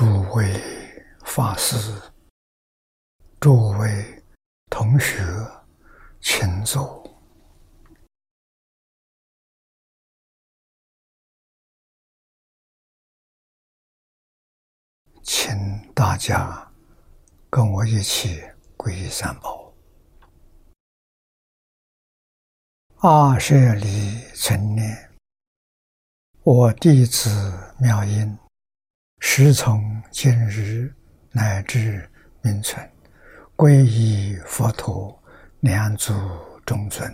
诸位法师、诸位同学，请坐，请大家跟我一起皈依三宝。阿舍利成念，我弟子妙音。时从今日乃至明存，皈依佛陀，两足中尊；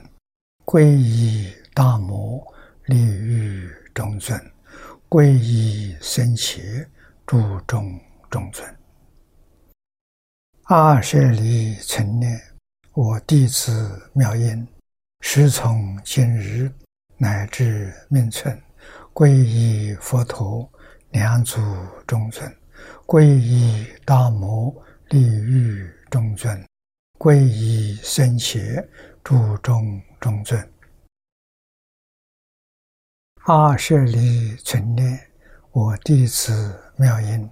皈依大摩，利欲中尊；皈依僧伽，诸众中尊。阿舍利成念，我弟子妙音，时从今日乃至明存，皈依佛陀。两祖中尊，皈依大摩利欲中尊，皈依僧伽诸中中尊。阿舍利存念，我弟子妙音，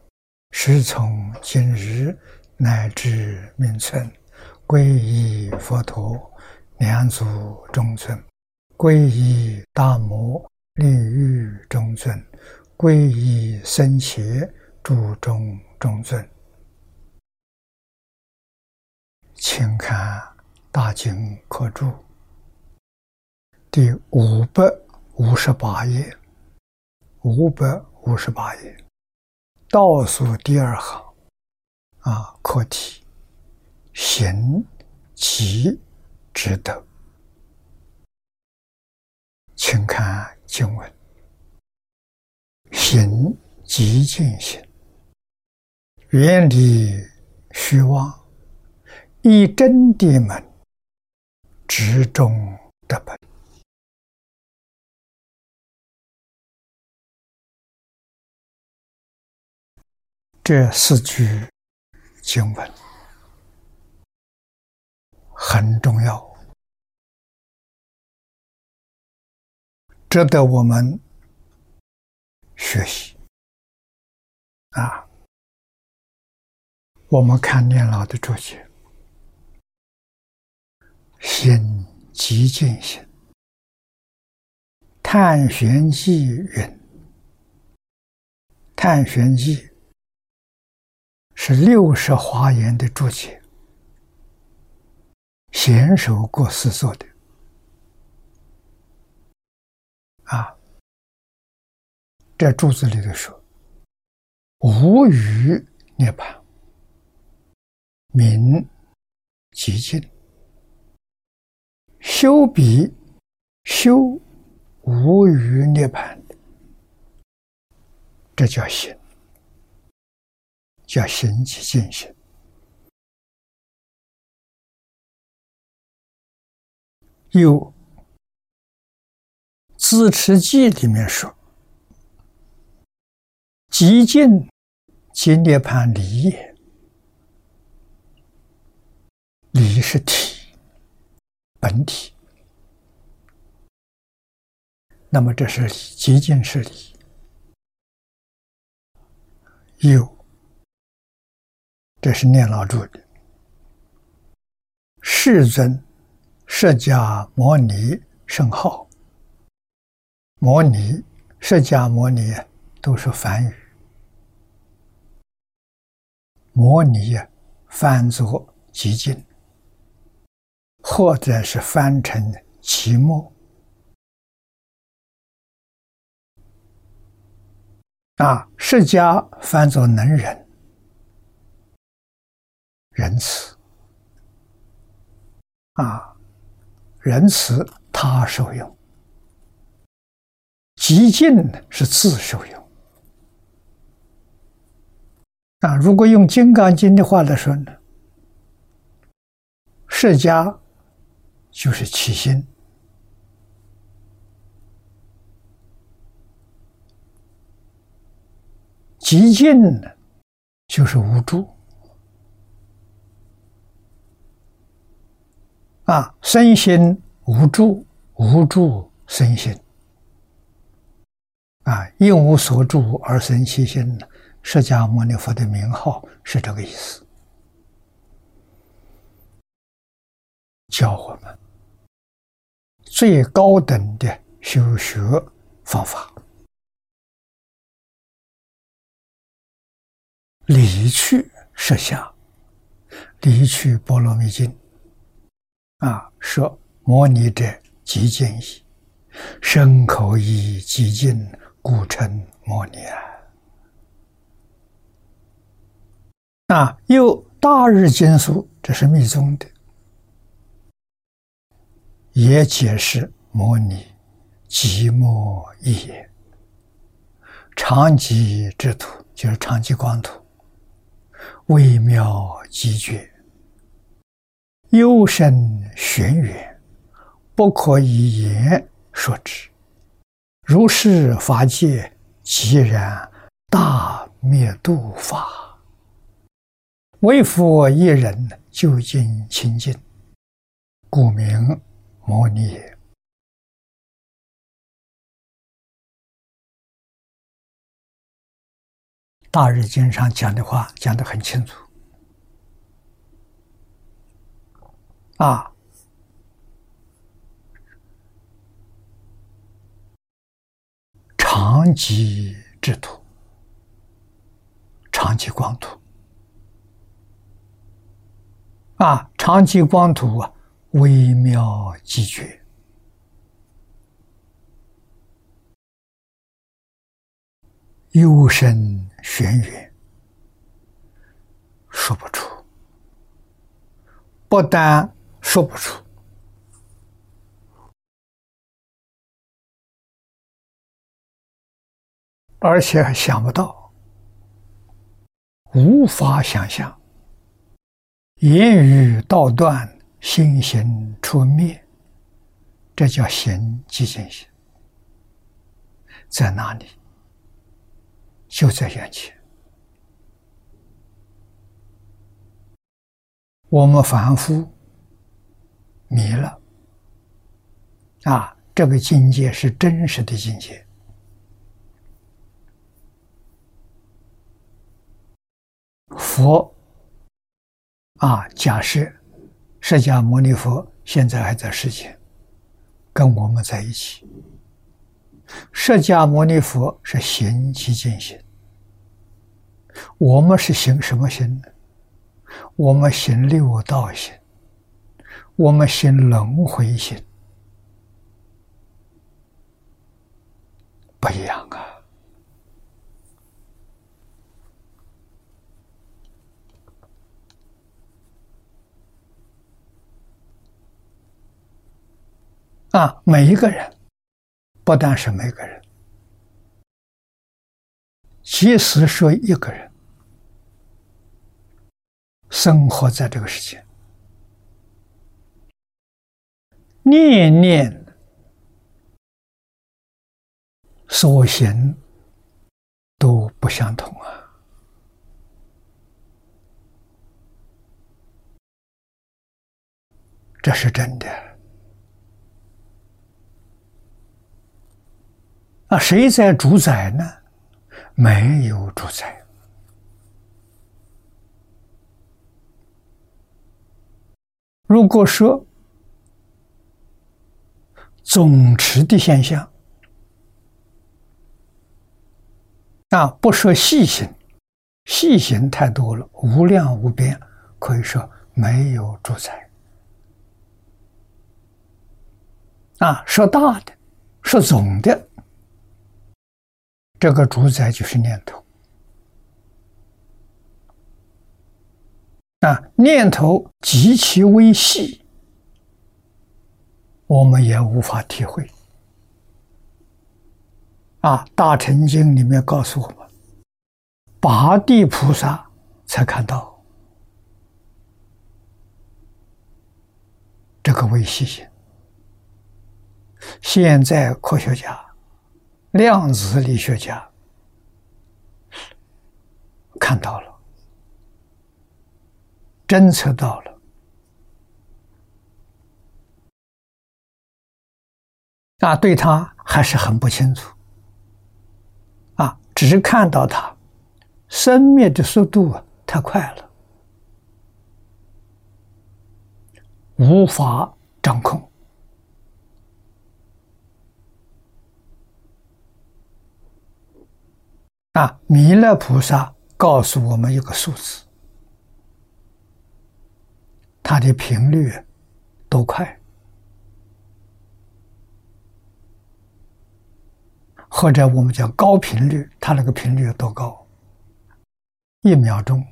时从今日乃至命存，皈依佛陀，两祖中尊，皈依大摩利欲中尊。皈依僧伽，诸中中尊，请看《大经科注》第五百五十八页，五百五十八页。倒数第二行。啊，课题。行即值得，请看经文。行极尽行，远离虚妄，以真谛门，直中得本。这四句经文很重要，值得我们。学习啊！我们看念老的注解：“心极静心，探玄记云。探玄记是六十华严的注解，贤手过师做的啊。”在柱子里头说：“无余涅槃，名极静，修彼修无余涅槃，这叫行，叫行即进行。有《自持记》里面说。”极尽即涅盘离也，离是体，本体。那么这是，极尽是理。有，这是念老住的。世尊释迦牟尼圣号，摩尼释迦牟尼都是梵语。摩尼呀，翻作极静，或者是翻成寂寞啊。释迦翻作能忍，仁慈啊，仁慈他受用，极静是自受用。啊，如果用《金刚经》的话来说呢，释迦就是起心，极尽呢就是无助，啊，身心无助，无助身心，啊，因无所住而生其心呢。释迦牟尼佛的名号是这个意思，教我们最高等的修学方法，离去设下，离去波罗蜜经啊，说摩尼者极尽矣，身口意极尽，故称摩尼啊。啊，又大日经书，这是密宗的，也解释摩尼寂寞一也。长寂之土就是长寂光土，微妙极绝，幽深玄远，不可以言说之。如是法界，即然大灭度法。为佛一人究竟清净，故名摩尼。大日经上讲的话讲得很清楚啊，长吉之土，长寂光土。啊，长期光图啊，微妙极绝，幽深玄远，说不出。不但说不出，而且还想不到，无法想象。言语道断，心行出灭，这叫行即见行，在哪里？就在眼前。我们凡夫迷了啊！这个境界是真实的境界，佛。啊！假设释迦牟尼佛现在还在世间，跟我们在一起。释迦牟尼佛是行其见行，我们是行什么行呢？我们行六道行，我们行轮回行，不一样啊。啊，每一个人，不但是每个人，即使说一个人生活在这个世界，念念所行都不相同啊，这是真的。那谁在主宰呢？没有主宰。如果说总持的现象，啊，不说细行，细行太多了，无量无边，可以说没有主宰。啊，说大的，说总的。这个主宰就是念头啊，念头极其微细，我们也无法体会。啊，《大乘经》里面告诉我们，八地菩萨才看到这个微细性。现在科学家。量子力学家看到了，侦测到了，啊，对他还是很不清楚，啊，只是看到他生灭的速度太快了，无法掌控。啊，弥勒菩萨告诉我们一个数字，它的频率多快，或者我们讲高频率，它那个频率有多高？一秒钟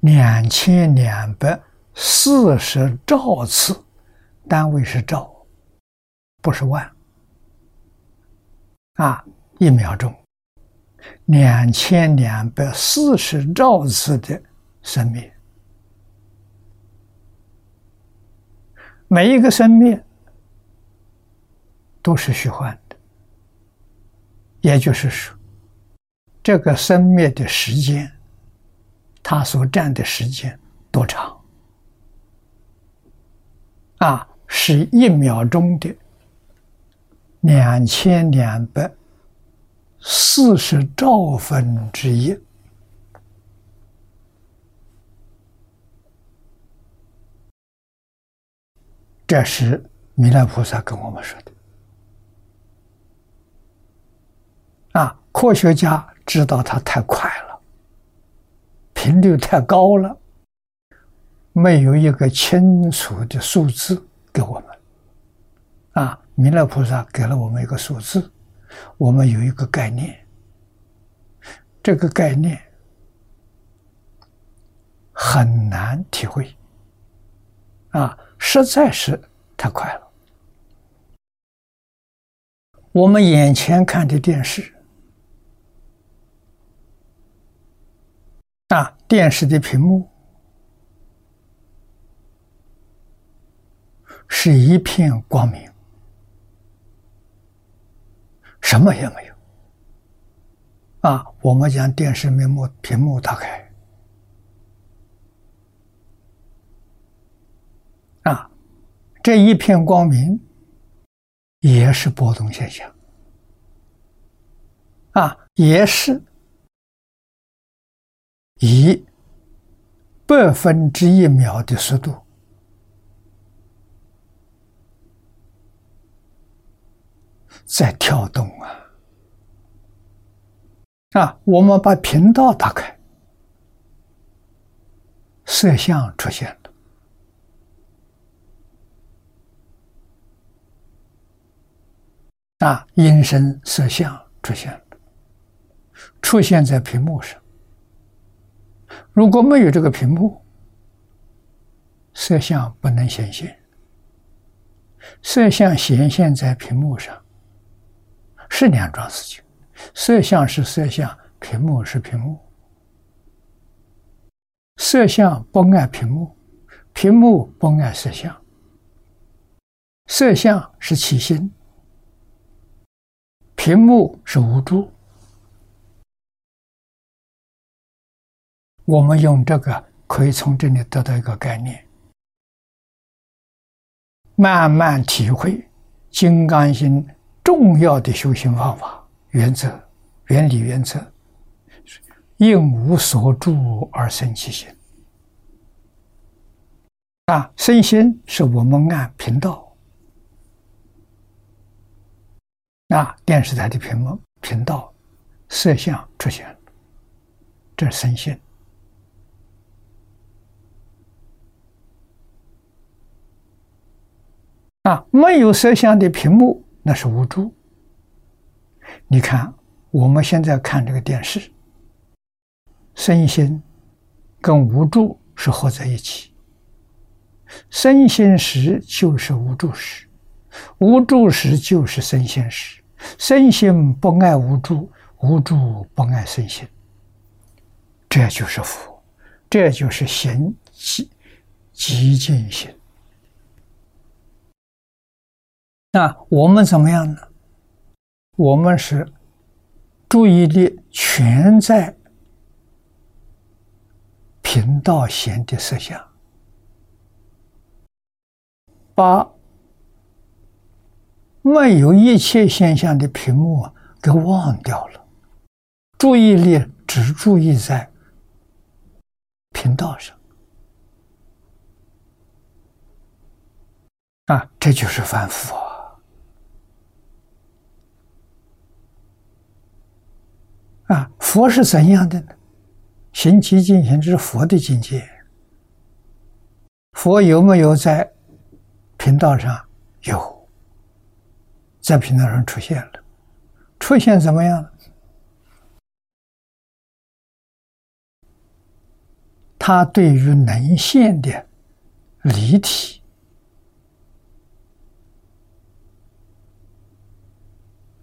两千两百四十兆次，单位是兆，不是万。啊，一秒钟。两千两百四十兆次的生灭，每一个生灭都是虚幻的，也就是说，这个生灭的时间，它所占的时间多长？啊，是一秒钟的两千两百。四十兆分之一，这是弥勒菩萨跟我们说的。啊，科学家知道它太快了，频率太高了，没有一个清楚的数字给我们。啊，弥勒菩萨给了我们一个数字。我们有一个概念，这个概念很难体会，啊，实在是太快了。我们眼前看的电视，啊，电视的屏幕是一片光明。什么也没有啊！我们将电视屏幕屏幕打开啊，这一片光明也是波动现象啊，也是以百分之一秒的速度。在跳动啊！啊，我们把频道打开，色相出现了。啊，音声色相出现了，出现在屏幕上。如果没有这个屏幕，色相不能显现。色相显现在屏幕上。是两桩事情，摄像是摄像，屏幕是屏幕。摄像不爱屏幕，屏幕不爱摄像。摄像是起心，屏幕是无助。我们用这个可以从这里得到一个概念，慢慢体会金刚心。重要的修行方法、原则、原理、原则，应无所住而生其心。啊，生心是我们按频道。啊，电视台的屏幕频道摄像出现，这是生心。啊，没有摄像的屏幕。那是无助。你看，我们现在看这个电视，身心跟无助是合在一起。身心时就是无助时，无助时就是身心时。身心不爱无助，无助不爱身心。这就是佛，这就是行极极尽心。那我们怎么样呢？我们是注意力全在频道弦的色相，把没有一切现象的屏幕啊给忘掉了，注意力只注意在频道上，啊，这就是反复啊！啊，佛是怎样的呢？行其进行之佛的境界。佛有没有在频道上？有，在频道上出现了，出现怎么样？他对于能现的离体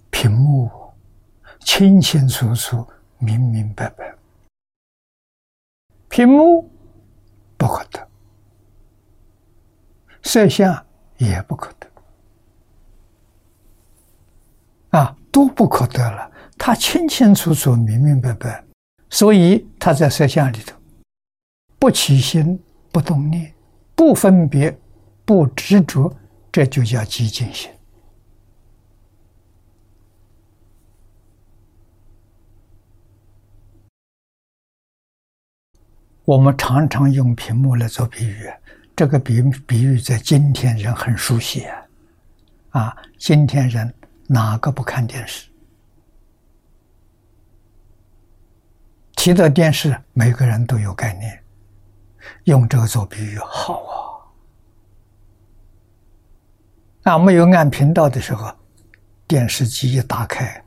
屏幕清清楚楚、明明白白，屏幕不可得，摄像也不可得，啊，都不可得了。他清清楚楚、明明白白，所以他在摄像里头。不起心，不动念，不分别，不执着，这就叫寂静心。我们常常用屏幕来做比喻，这个比比喻在今天人很熟悉啊！啊，今天人哪个不看电视？提到电视，每个人都有概念。用这个做比喻好啊！那没有按频道的时候，电视机一打开，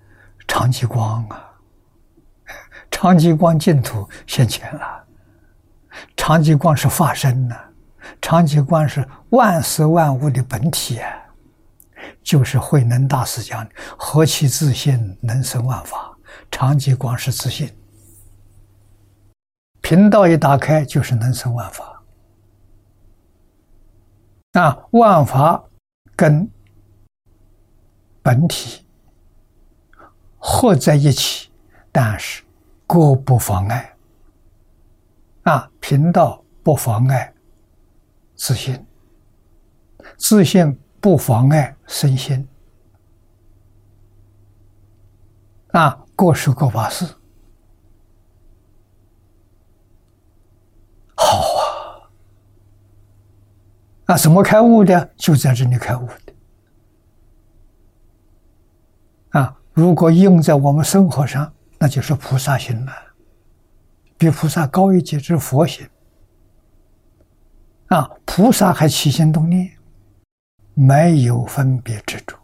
长激光啊，长激光净土现前了。长激光是化身呐，长激光是万事万物的本体啊，就是慧能大师讲的“何其自信，能生万法”。长激光是自信。频道一打开，就是能生万法。啊，万法跟本体合在一起，但是各不妨碍。啊，贫道不妨碍自信，自信不妨碍身心。啊，各是各法事。好啊那怎么开悟的？就在这里开悟的。啊，如果用在我们生活上，那就是菩萨心了，比菩萨高一级是佛性。啊，菩萨还起心动念，没有分别执着，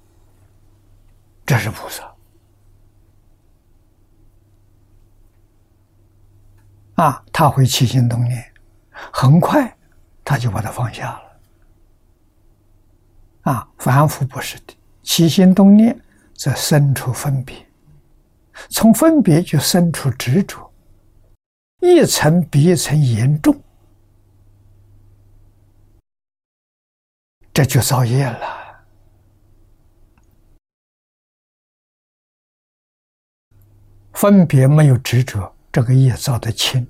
这是菩萨。啊，他会起心动念，很快他就把它放下了。啊，凡夫不是的，起心动念则生出分别，从分别就生出执着，一层比一层严重，这就造业了。分别没有执着，这个业造的轻。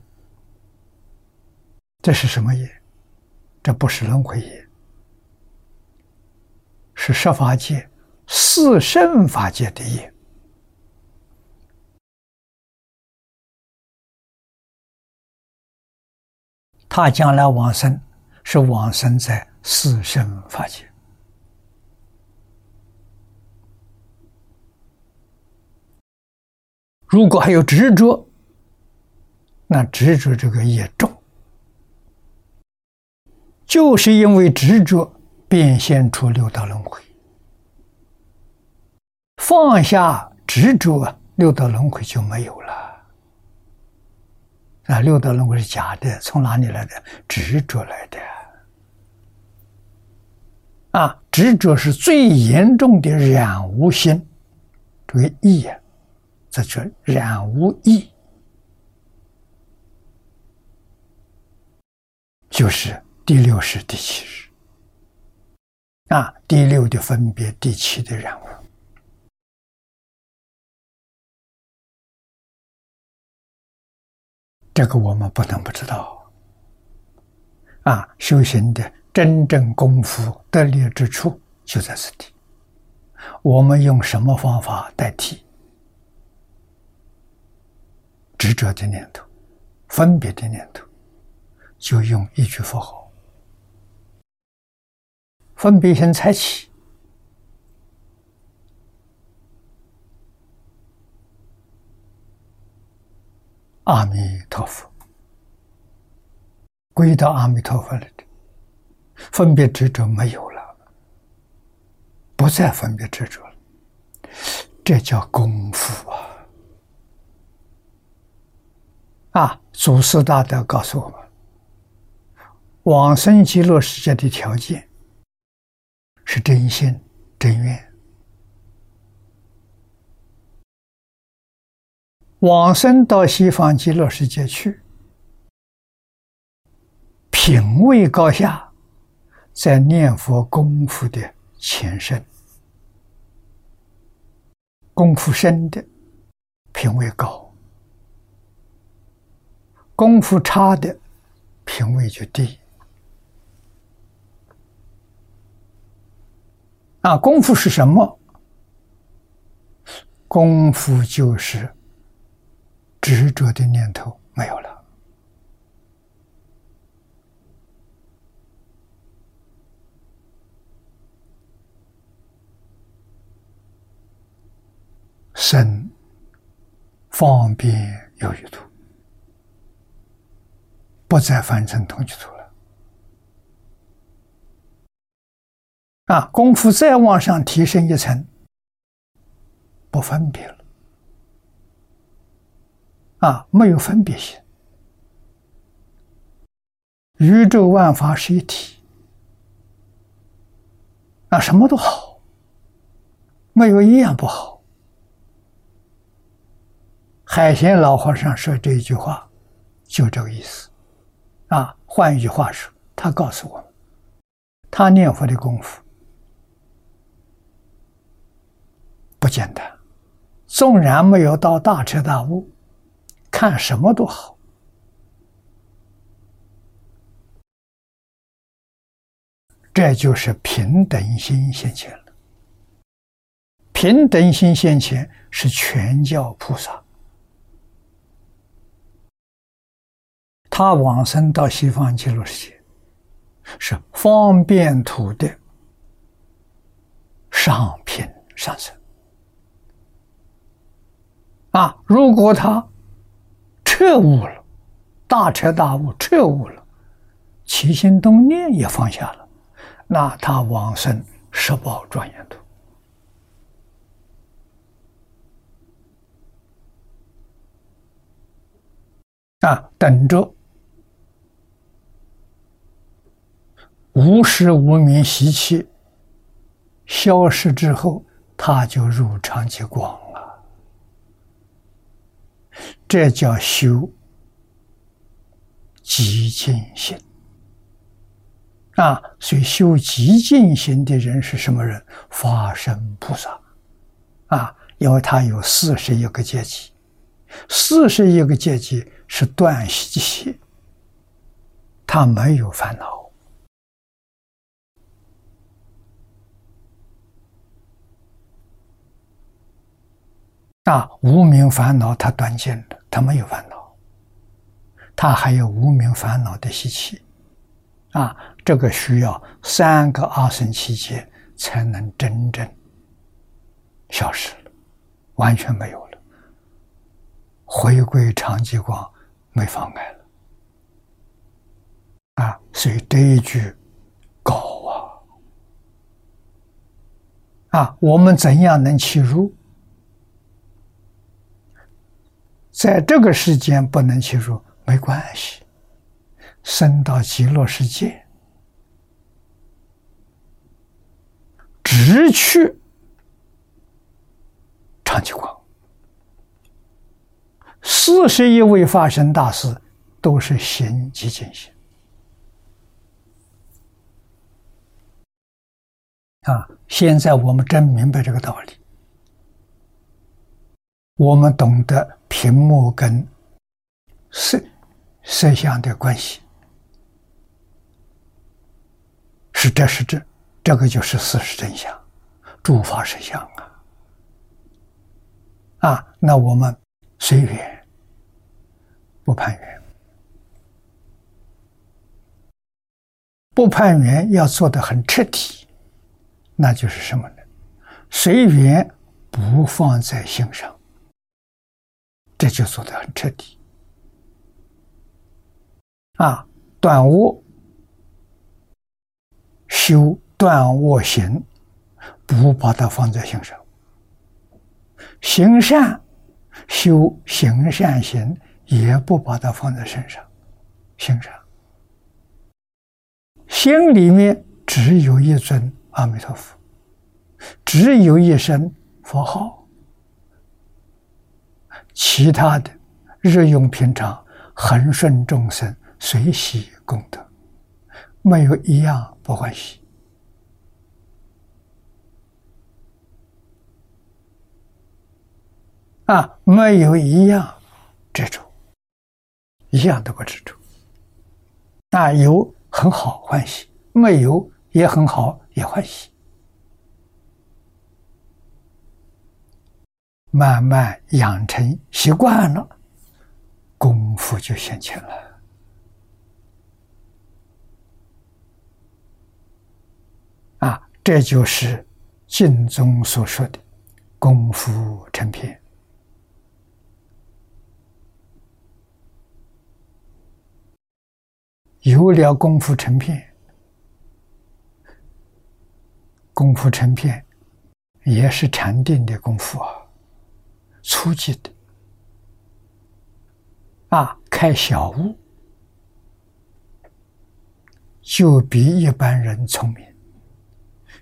这是什么业？这不是轮回业。是十法界、四圣法界的业，他将来往生是往生在四圣法界。如果还有执着，那执着这个业重，就是因为执着。变现出六道轮回，放下执着，六道轮回就没有了。啊，六道轮回是假的，从哪里来的？执着来的。啊，执着是最严重的染污心，这个意啊，这叫染污意，就是第六识、第七识。啊，第六的分别，第七的染污，这个我们不能不知道。啊，修行的真正功夫得力之处就在此地。我们用什么方法代替？执着的念头、分别的念头，就用一句佛号。分别心才起，阿弥陀佛，归到阿弥陀佛了的，分别执着没有了，不再分别执着了，这叫功夫啊！啊，祖师大德告诉我们，往生极乐世界的条件。是真心真愿，往生到西方极乐世界去，品位高下，在念佛功夫的前身，功夫深的品位高，功夫差的品位就低。啊，功夫是什么？功夫就是执着的念头没有了，生方便有余土，不再翻成同居土。啊，功夫再往上提升一层，不分别了，啊，没有分别心，宇宙万法是一体，啊，什么都好，没有一样不好。海贤老和尚说这一句话，就这个意思，啊，换一句话说，他告诉我们，他念佛的功夫。不简单，纵然没有到大彻大悟，看什么都好，这就是平等心现前了。平等心现前是全教菩萨，他往生到西方极乐世界，是方便土的上品上生。啊！如果他彻悟了，大彻大悟，彻悟了，起心动念也放下了，那他往生十宝庄严土啊，等着无时无名习气消失之后，他就入常寂光。这叫修极静心啊！所以修极静心的人是什么人？法身菩萨啊！因为他有四十一个阶级，四十一个阶级是断习气，他没有烦恼。啊，无名烦恼他断尽了，他没有烦恼，他还有无名烦恼的习气，啊，这个需要三个阿僧期间才能真正消失了，完全没有了，回归长寂光没妨碍了，啊，所以这一句高啊，啊，我们怎样能去入？在这个世间不能去入，没关系。升到极乐世界，直去长吉光。四十一位法身大师都是行极静心啊！现在我们真明白这个道理。我们懂得屏幕跟摄摄像的关系，是这是这，这个就是事实真相，诸法实相啊！啊，那我们随缘不攀缘，不攀缘要做的很彻底，那就是什么呢？随缘不放在心上，这就做的很彻底。啊，断我修断我行，不把它放在心上；行善修行善行，也不把它放在身上、心上。心里面只有一尊阿弥陀佛，只有一声佛号，其他的日用平常恒顺众生。随喜功德，没有一样不欢喜啊！没有一样执着，一样都不执着。那，有很好欢喜，没有也很好也欢喜，慢慢养成习惯了，功夫就现前了。啊这就是净宗所说的“功夫成片”。有了功夫成片，功夫成片也是禅定的功夫啊，初级的啊，开小悟就比一般人聪明。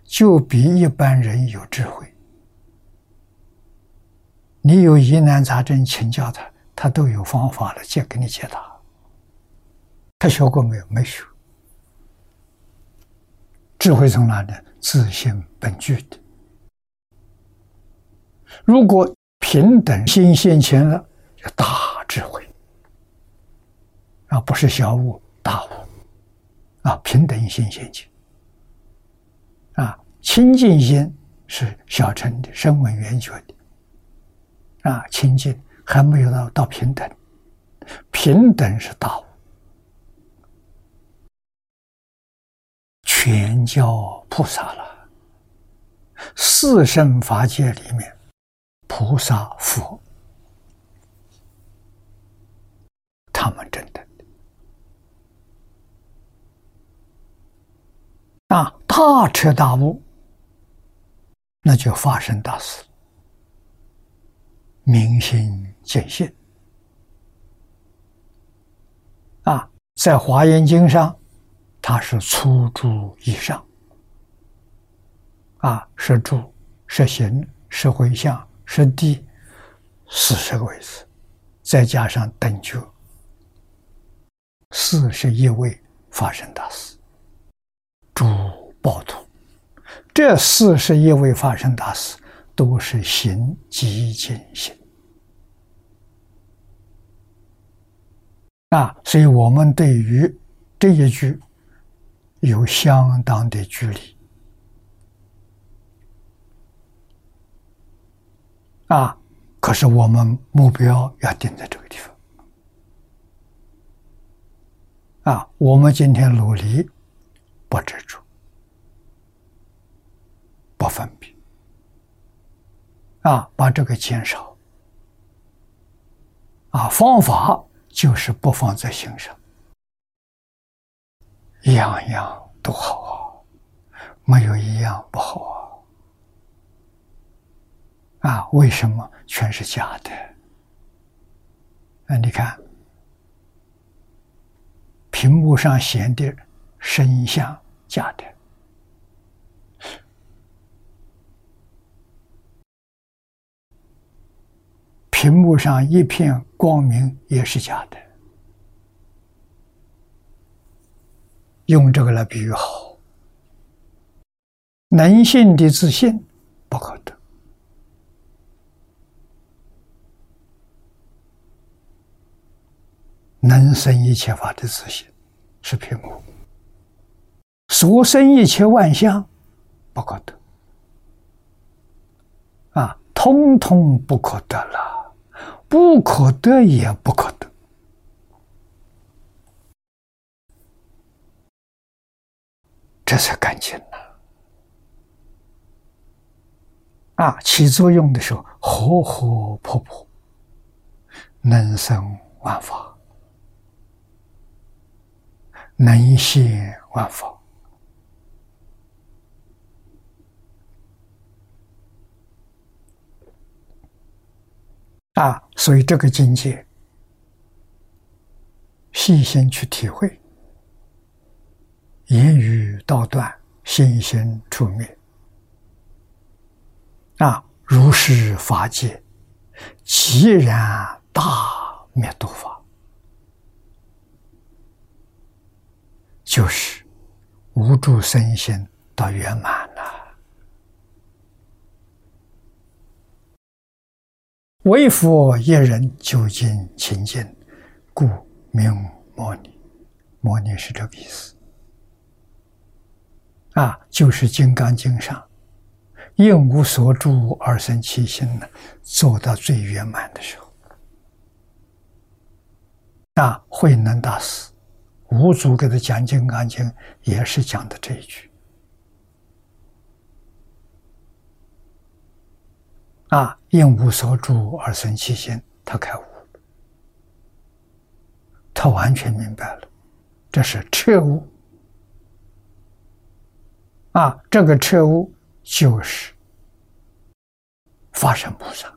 就比一般人有智慧。你有疑难杂症，请教他，他都有方法了，解给你解答。他学过没有？没学。智慧从哪里？自性本具的。如果平等心现前了，就大智慧。啊，不是小悟大悟啊，平等心现前。啊，清净心是小乘的声闻缘觉的，啊，清净还没有到到平等，平等是大悟，全教菩萨了，四圣法界里面，菩萨佛，他们真的。啊，大彻大悟，那就发生大事，明心见性。啊，在华严经上，它是初住以上，啊，是住、是行、是回向、是第，四十个位置，再加上等觉，四十一位发生大事。诸暴徒，这四十一位发生大事，都是行极尽行啊！所以我们对于这一句有相当的距离啊！可是我们目标要定在这个地方啊！我们今天努力。不执着，不分别，啊，把这个减少，啊，方法就是不放在心上，样样都好啊，没有一样不好啊，啊，为什么全是假的？啊，你看，屏幕上显的声像。假的，屏幕上一片光明也是假的。用这个来比喻好，能信的自信不可得，能生一切法的自信是平和，所生一切万象不可得，啊，通通不可得了，不可得也不可得，这才干净了。啊，起作用的时候，活活泼泼，能生万法。能现万法。啊，所以这个境界，细心去体会，言语道断，心心处灭。啊，如是法界，即然大灭度法，就是无住身心到圆满了。为佛一人究竟清净，故名摩尼。摩尼是这个意思。啊，就是《金刚经》上应无所住而生其心呢，做到最圆满的时候。啊，慧能大师五祖给他讲《金刚经》，也是讲的这一句。啊！因无所住而生其心，他开悟，他完全明白了，这是彻悟。啊，这个彻悟就是法身菩萨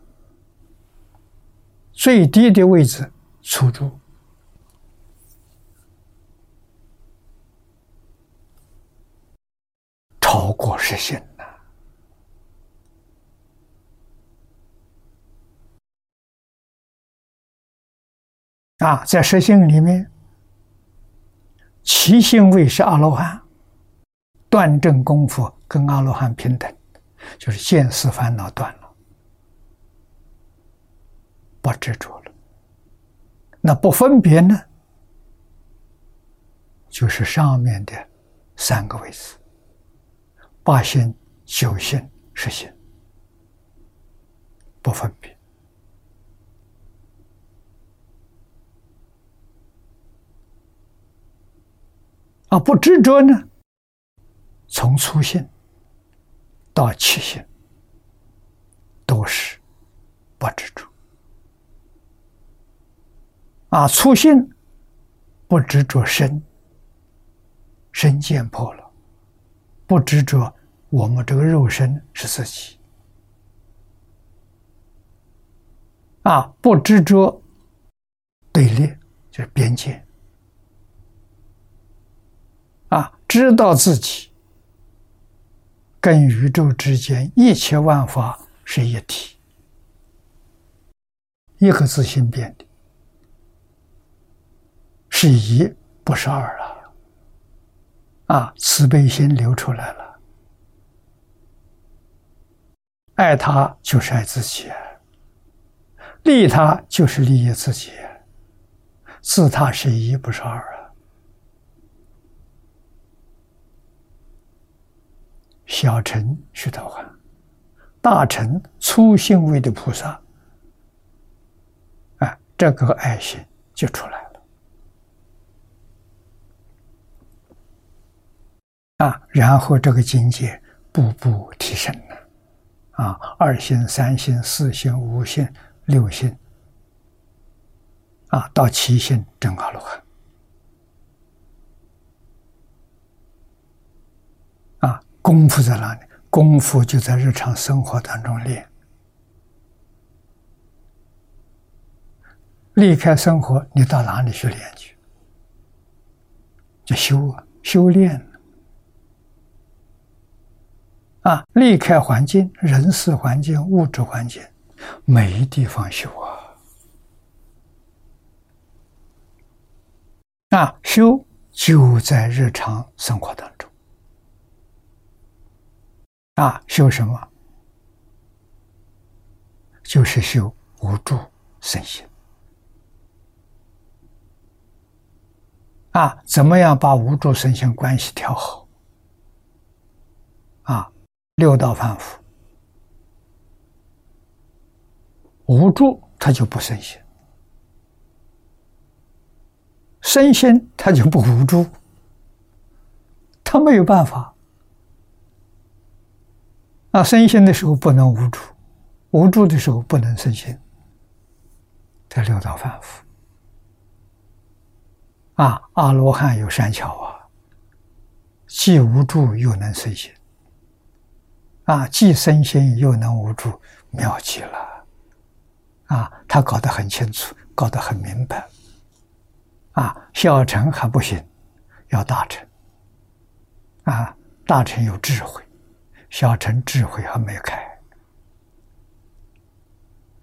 最低的位置，初住，超过实现。啊，在实性里面，其性位是阿罗汉，断正功夫跟阿罗汉平等，就是见思烦恼断了，不执着了。那不分别呢，就是上面的三个位置：八心、九心、十心，不分别。啊，不执着呢？从粗心到气性，都是不执着。啊，粗心不执着身，身见破了，不执着我们这个肉身是自己。啊，不执着对立，就是边界。啊，知道自己跟宇宙之间一切万法是一体，一个自性变的，是一不是二了。啊，慈悲心流出来了，爱他就是爱自己，利他就是利益自己，自他是一不是二啊。小乘须陀洹，大乘粗性位的菩萨，啊，这个爱心就出来了，啊，然后这个境界步步提升，啊，二心、三心、四心、五心、六心，啊，到七心正阿罗汉。功夫在哪里？功夫就在日常生活当中练。离开生活，你到哪里去练去？就修啊，修炼啊！离开环境，人事环境、物质环境，没地方修啊！啊，修就在日常生活当中。啊，修什么？就是修无助身心。啊，怎么样把无助身心关系调好？啊，六道反复，无助他就不身心，身心他就不无助，他没有办法。啊，身心的时候不能无助，无助的时候不能身心，这六道反复。啊，阿罗汉有善巧啊，既无助又能身心。啊，既身心又能无助，妙极了。啊，他搞得很清楚，搞得很明白。啊，小乘还不行，要大乘。啊，大乘有智慧，小乘智慧还没开。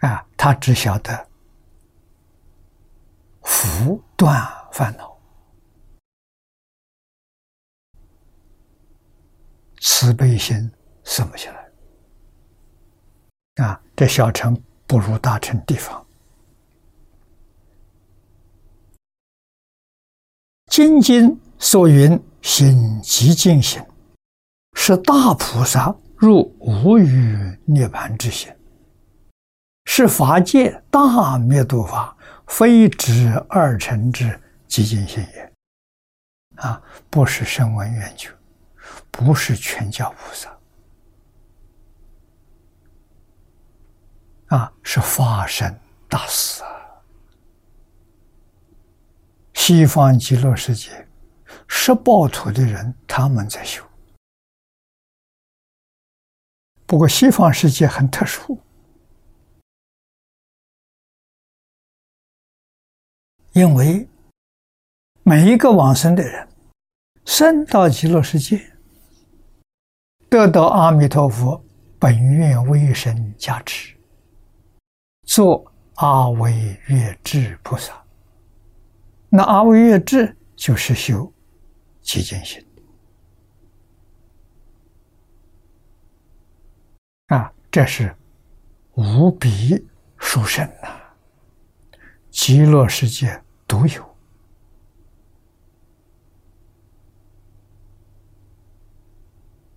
啊，他只晓得福断烦恼，慈悲心生不起来。啊，这小乘。不如大乘地方。精经所云“心即净心”，是大菩萨入无余涅盘之心，是法界大灭度法，非止二乘之极净心也。啊，不是声闻缘觉，不是全教菩萨。啊，是发生大事啊！西方极乐世界，十报土的人他们在修。不过西方世界很特殊，因为每一个往生的人，生到极乐世界，得到阿弥陀佛本愿威神加持。做阿惟越智菩萨，那阿惟越智就是修极静心啊，这是无比殊胜呐，极乐世界独有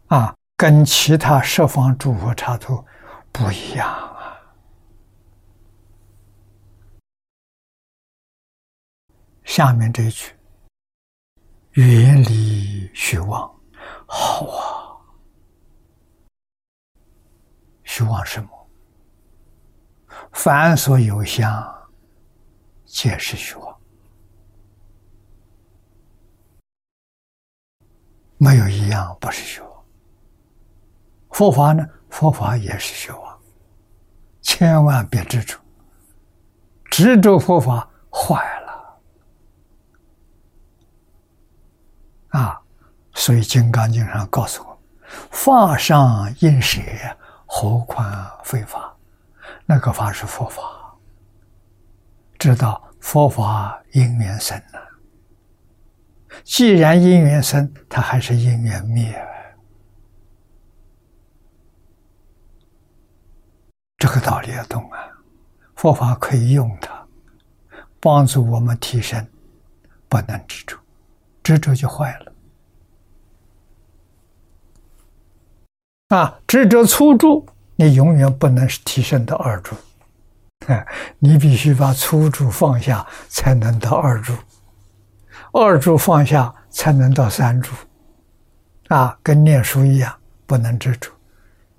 啊，跟其他十方诸佛刹土不一样。下面这一句“远离虚妄”，好啊！虚妄什么？凡所有相，皆是虚妄。没有一样不是虚妄。佛法呢？佛法也是虚妄。千万别执着，执着佛法坏。啊，所以《金刚经》上告诉我：“法上应舍，何况非法？”那个法是佛法，知道佛法因缘生了。既然因缘生，它还是因缘灭。这个道理要懂啊！佛法可以用它，帮助我们提升，不能执着。执着就坏了啊！执着粗住，你永远不能提升到二住。啊，你必须把粗住放下，才能到二住；二住放下，才能到三住。啊，跟念书一样，不能执着。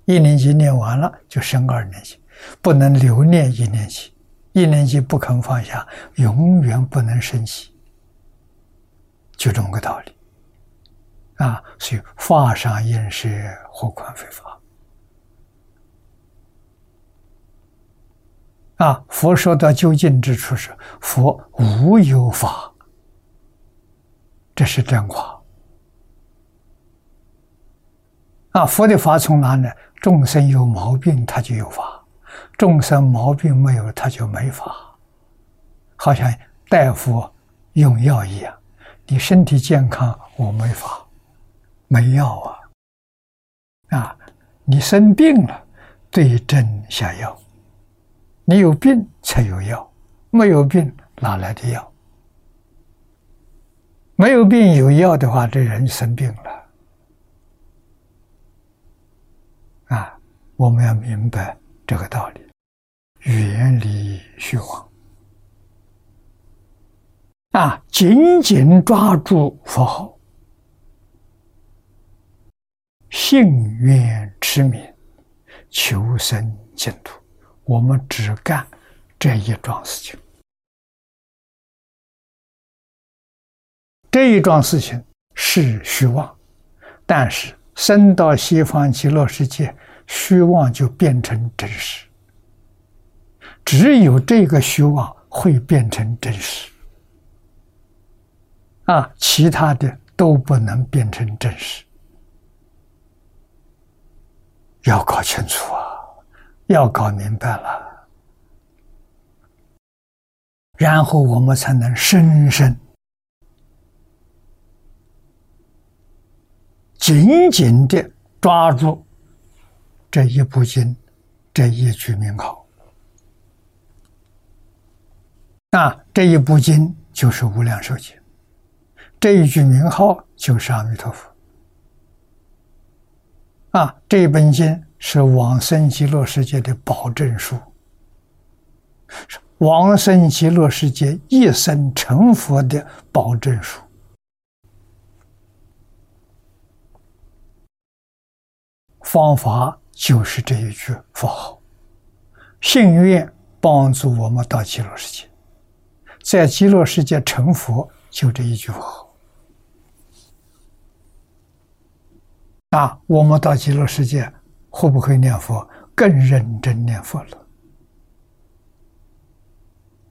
一年级念完了就升二年级，不能留念一年级。一年级不肯放下，永远不能升级。就这么个道理，啊，所以法上应是，何况非法？啊，佛说到究竟之处是佛无有法，这是真话。啊，佛的法从哪呢？众生有毛病，他就有法；众生毛病没有，他就没法。好像大夫用药一样。你身体健康，我没法，没药啊！啊，你生病了，对症下药。你有病才有药，没有病哪来的药？没有病有药的话，这人生病了。啊，我们要明白这个道理，远离虚妄。啊，紧紧抓住佛号，信愿持名，求生净土。我们只干这一桩事情。这一桩事情是虚妄，但是生到西方极乐世界，虚妄就变成真实。只有这个虚妄会变成真实，啊，其他的都不能变成真实。要搞清楚啊，要搞明白了，然后我们才能深深。紧紧的抓住这一部经，这一句名号。那这一部经就是《无量寿经》，这一句名号就是阿弥陀佛。啊，这一本经是往生极乐世界的保证书，往生极乐世界一生成佛的保证书。方法就是这一句佛号，信愿帮助我们到极乐世界，在极乐世界成佛，就这一句佛号。啊，我们到极乐世界会不会念佛？更认真念佛了。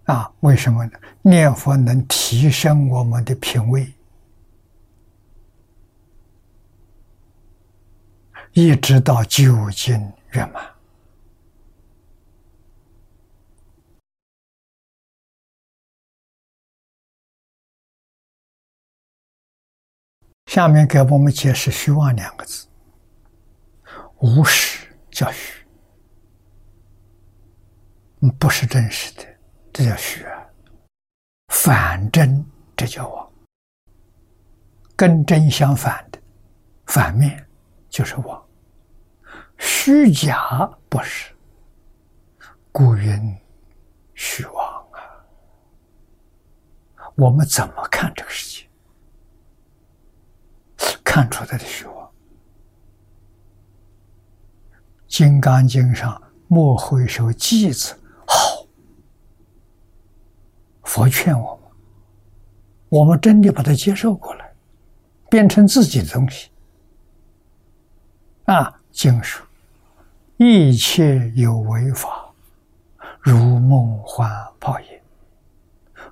啊，为什么呢？念佛能提升我们的品位。一直到究竟圆满。下面给我们解释“虚妄”两个字。无实叫虚，不是真实的，这叫虚啊。反真，这叫妄。跟真相反的，反面就是妄。虚假不是，故云虚妄啊！我们怎么看这个世界？看出来的虚妄。《金刚经》上莫会说偈子好，佛劝我们，我们真的把它接受过来，变成自己的东西啊！经书。一切有为法，如梦幻泡影，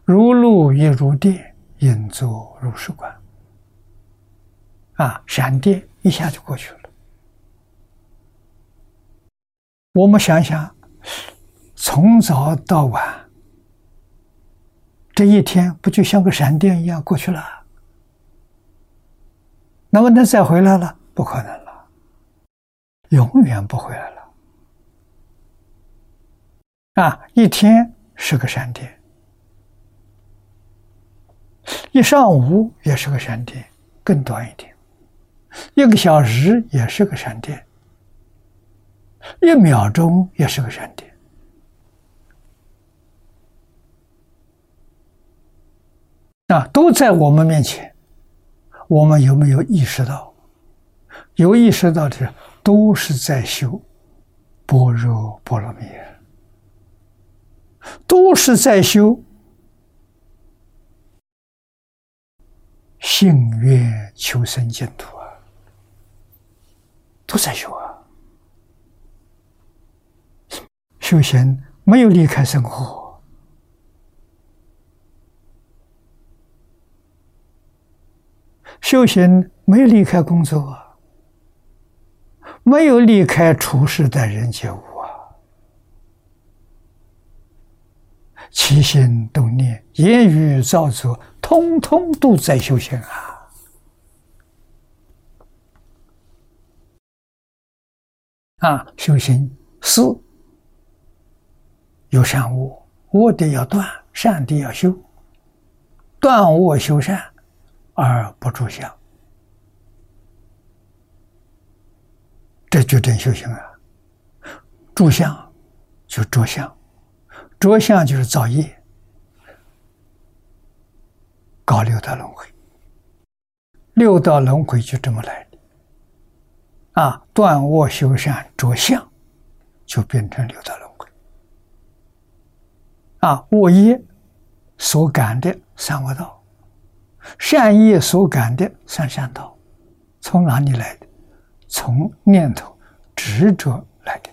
如露亦如电，应作如是观。啊，闪电一下就过去了。我们想想，从早到晚，这一天不就像个闪电一样过去了？能不，能再回来了？不可能了，永远不回来了。啊，一天是个闪电，一上午也是个闪电，更短一点；一个小时也是个闪电，一秒钟也是个闪电。啊，都在我们面前，我们有没有意识到？有意识到的，都是在修般若波罗蜜。都是在修信愿求生净土，都在修啊。修行没有离开生活，修行没有离开工作，没有离开处事待人接物。起心动念、言语造作，通通都在修行啊！啊，修行是有善恶，恶的要断，善的要修，断恶修善而不住相，这就真修行啊！住相就着相。着相就是造业，搞六道轮回，六道轮回就这么来。啊，断卧修善着相，就变成六道轮回。啊，恶业所感的三恶道，善业所感的三善道，从哪里来的？从念头执着来的。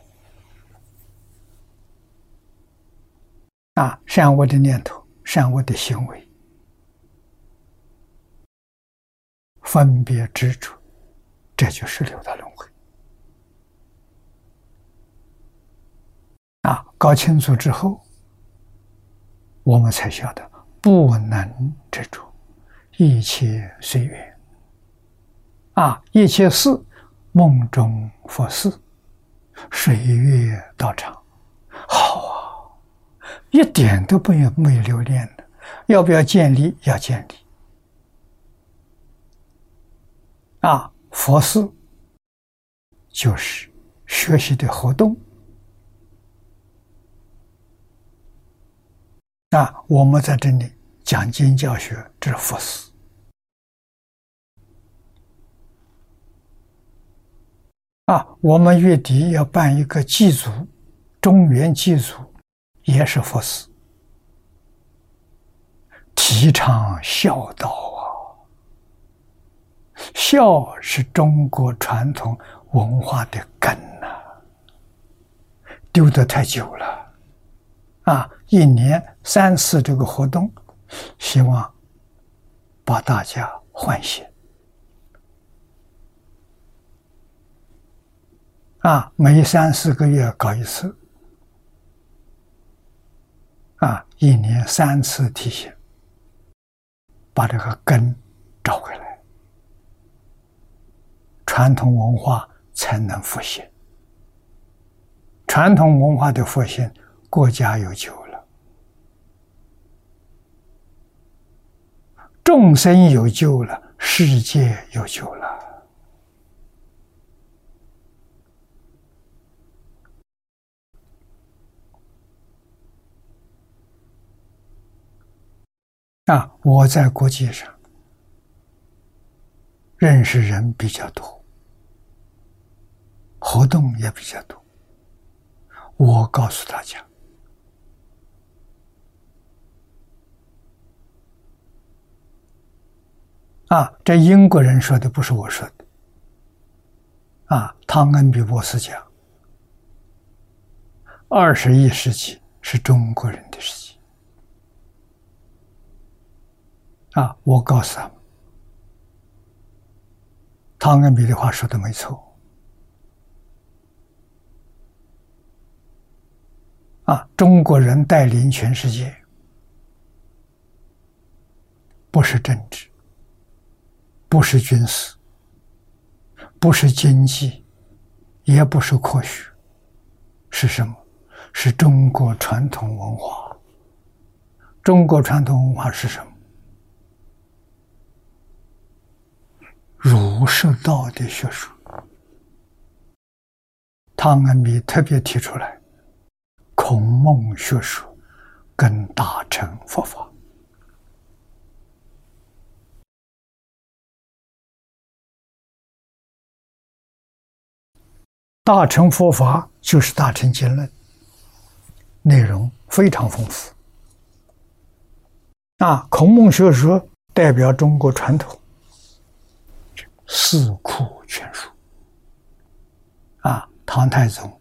啊，善恶的念头，善恶的行为，分别执着，这就是六道轮回。啊，搞清楚之后，我们才晓得不能执着，一切随缘。啊，一切事梦中佛事，水月道场，好啊。一点都不有没有留恋的，要不要建立？要建立。啊，佛事就是学习的活动。啊，我们在这里讲经教学，这是佛事。啊，我们月底要办一个祭祖，中原祭祖。也是佛事，提倡孝道！孝是中国传统文化的根呐，丢得太久了啊！一年三次这个活动，希望把大家唤醒啊！每三四个月搞一次。啊，一年三次提醒，把这个根找回来，传统文化才能复兴。传统文化的复兴，国家有救了，众生有救了，世界有救了。啊，我在国际上认识人比较多，活动也比较多。我告诉大家，啊，这英国人说的不是我说的，啊，汤恩比博士讲，二十一世纪是中国人的世纪。啊！我告诉他们，汤恩比的话说的没错。啊，中国人带领全世界，不是政治，不是军事，不是经济，也不是科学，是什么？是中国传统文化。中国传统文化是什么？儒释道的学术，汤恩比特别提出来，孔孟学术跟大乘佛法，大乘佛法就是大乘经论，内容非常丰富。啊，孔孟学说代表中国传统。四库全书啊，唐太宗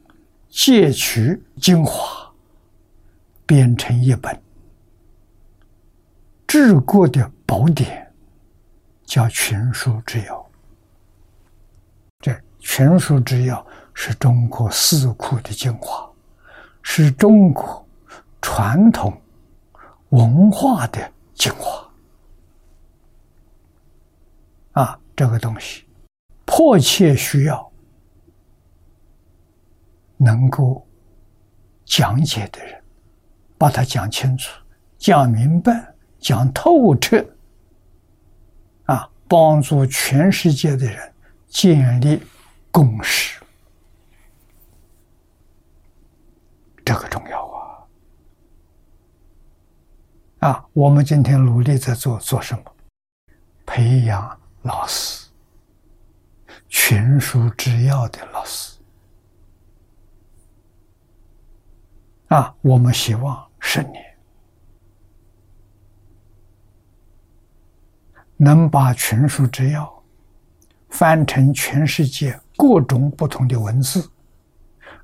借取精华，编成一本治国的宝典，叫《群书之要》。这《群书之要》是中国四库的精华，是中国传统文化的精华啊。这个东西迫切需要能够讲解的人，把它讲清楚、讲明白、讲透彻，啊，帮助全世界的人建立共识，这个重要啊！啊，我们今天努力在做做什么？培养。老师群书治要的老师啊，我们希望十年能把群书之要翻成全世界各种不同的文字，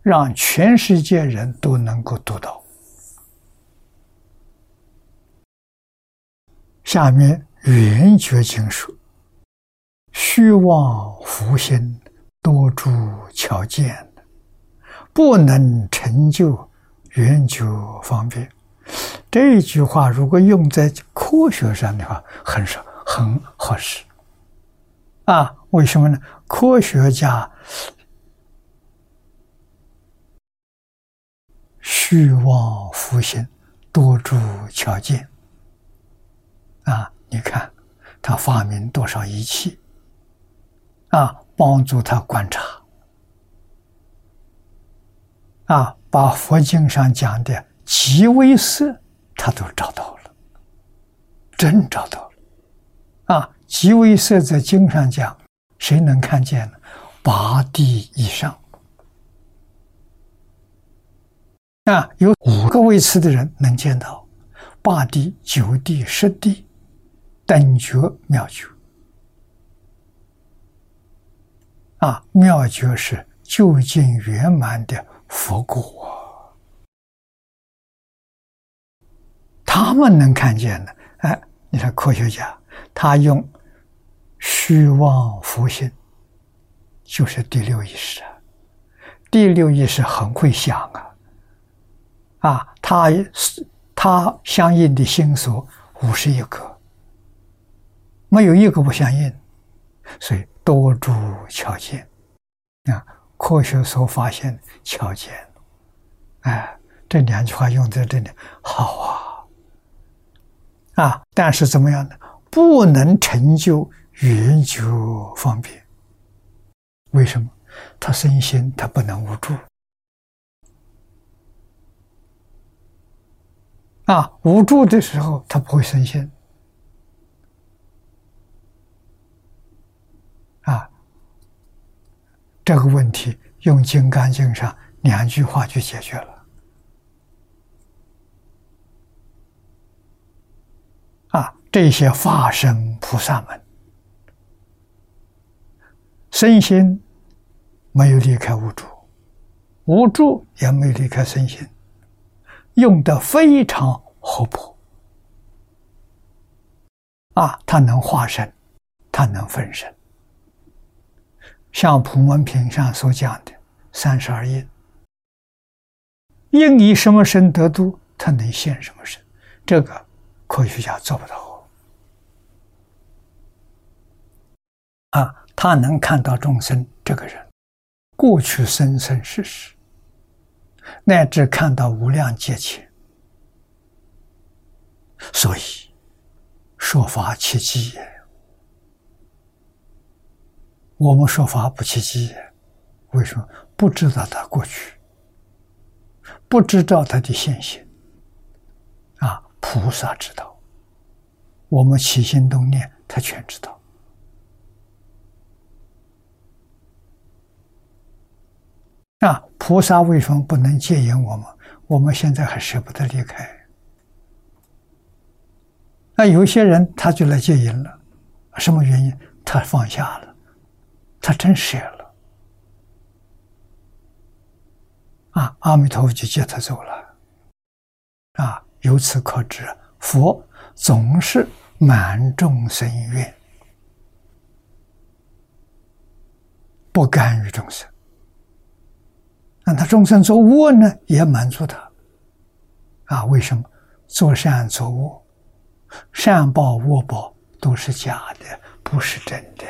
让全世界人都能够读到。下面圆觉经书。虚妄浮心多诸巧见，不能成就圆觉方便。这一句话如果用在科学上的话，很少很合适。啊，为什么呢？科学家虚妄浮心多助巧见。啊，你看他发明多少仪器？啊，帮助他观察，啊，把佛经上讲的极微色，他都找到了，真找到了，啊，极微色在经上讲，谁能看见呢？八地以上，啊，有五个位次的人能见到，八地、九地、十地，等觉妙觉。啊，妙觉是究竟圆满的佛果，他们能看见的。哎，你看科学家，他用虚妄浮心，就是第六意识啊。第六意识很会想啊，啊，他是他相应的心所五十一个，没有一个不相应，所以。多诸巧见，啊，科学所发现巧见，哎，这两句话用在这里好啊，啊，但是怎么样呢？不能成就圆觉方便。为什么？他身心他不能无助，啊，无助的时候他不会生心。这个问题用《金刚经》上两句话就解决了。啊，这些化身菩萨们，身心没有离开无助，无助也没离开身心，用的非常活泼。啊，他能化身，他能分身。像普门品上所讲的三十二应，应以什么身得度，他能现什么身，这个科学家做不到。啊，他能看到众生这个人过去生生世世，乃至看到无量劫前，所以说法奇迹也。我们说法不契机，为什么不知道他过去？不知道他的现行啊？菩萨知道，我们起心动念，他全知道。啊，菩萨为什么不能戒引我们？我们现在还舍不得离开。那有些人他就来戒引了，什么原因？他放下了。他真舍了啊！阿弥陀佛就接他走了啊！由此可知，佛总是满众生愿，不干预众生。让他众生做恶呢，也满足他啊？为什么？做善做恶，善报恶报都是假的，不是真的。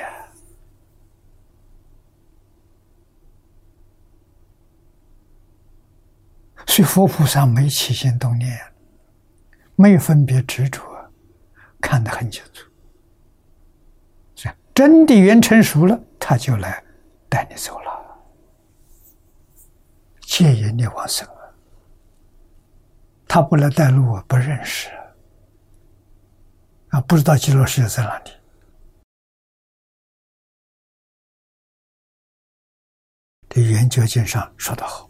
所以佛菩萨没起心动念，没有分别执着，看得很清楚。真的缘成熟了，他就来带你走了，戒引你往生。他不来带路，我不认识啊，不知道极乐世界在哪里。这圆觉经上说得好，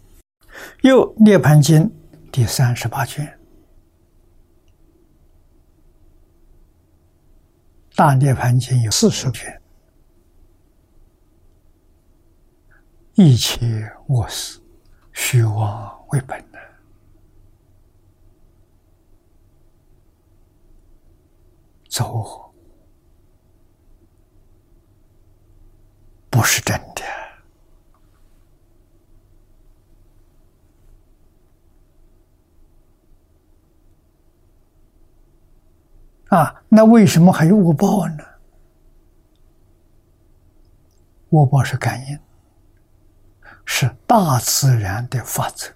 又《涅盘经》第三十八卷，《大涅盘经》有四十卷，一切我事，虚妄为本的，走火。不是真的。啊！那为什么还有恶报呢？恶报是感应，是大自然的法则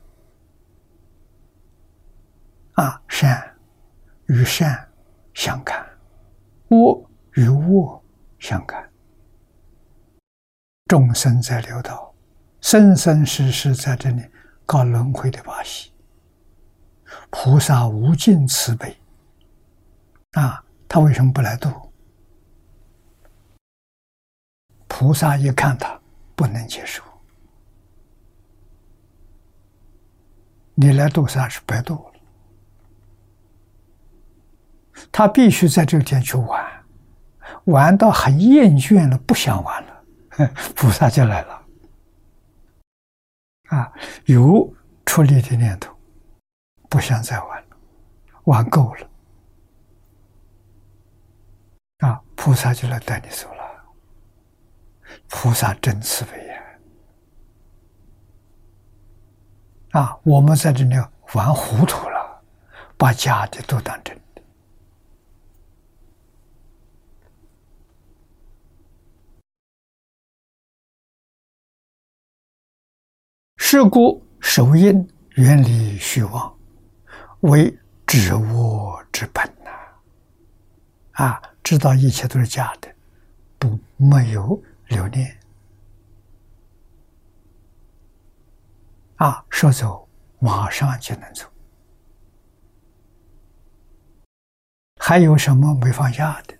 啊！善与善相感，恶与恶相感。众生在六道，生生世世在这里搞轮回的把戏。菩萨无尽慈悲，啊，他为什么不来度？菩萨一看他不能接受，你来度啥是白度了。他必须在这天去玩，玩到很厌倦了，不想玩了。菩萨就来了，啊，有出离的念头，不想再玩了，玩够了，啊，菩萨就来带你走了。菩萨真慈悲呀！啊，我们在这里玩糊涂了，把假的都当真的。是故守因远离虚妄，为止我之本呐！啊，知道一切都是假的，不没有留念。啊，说走马上就能走，还有什么没放下的？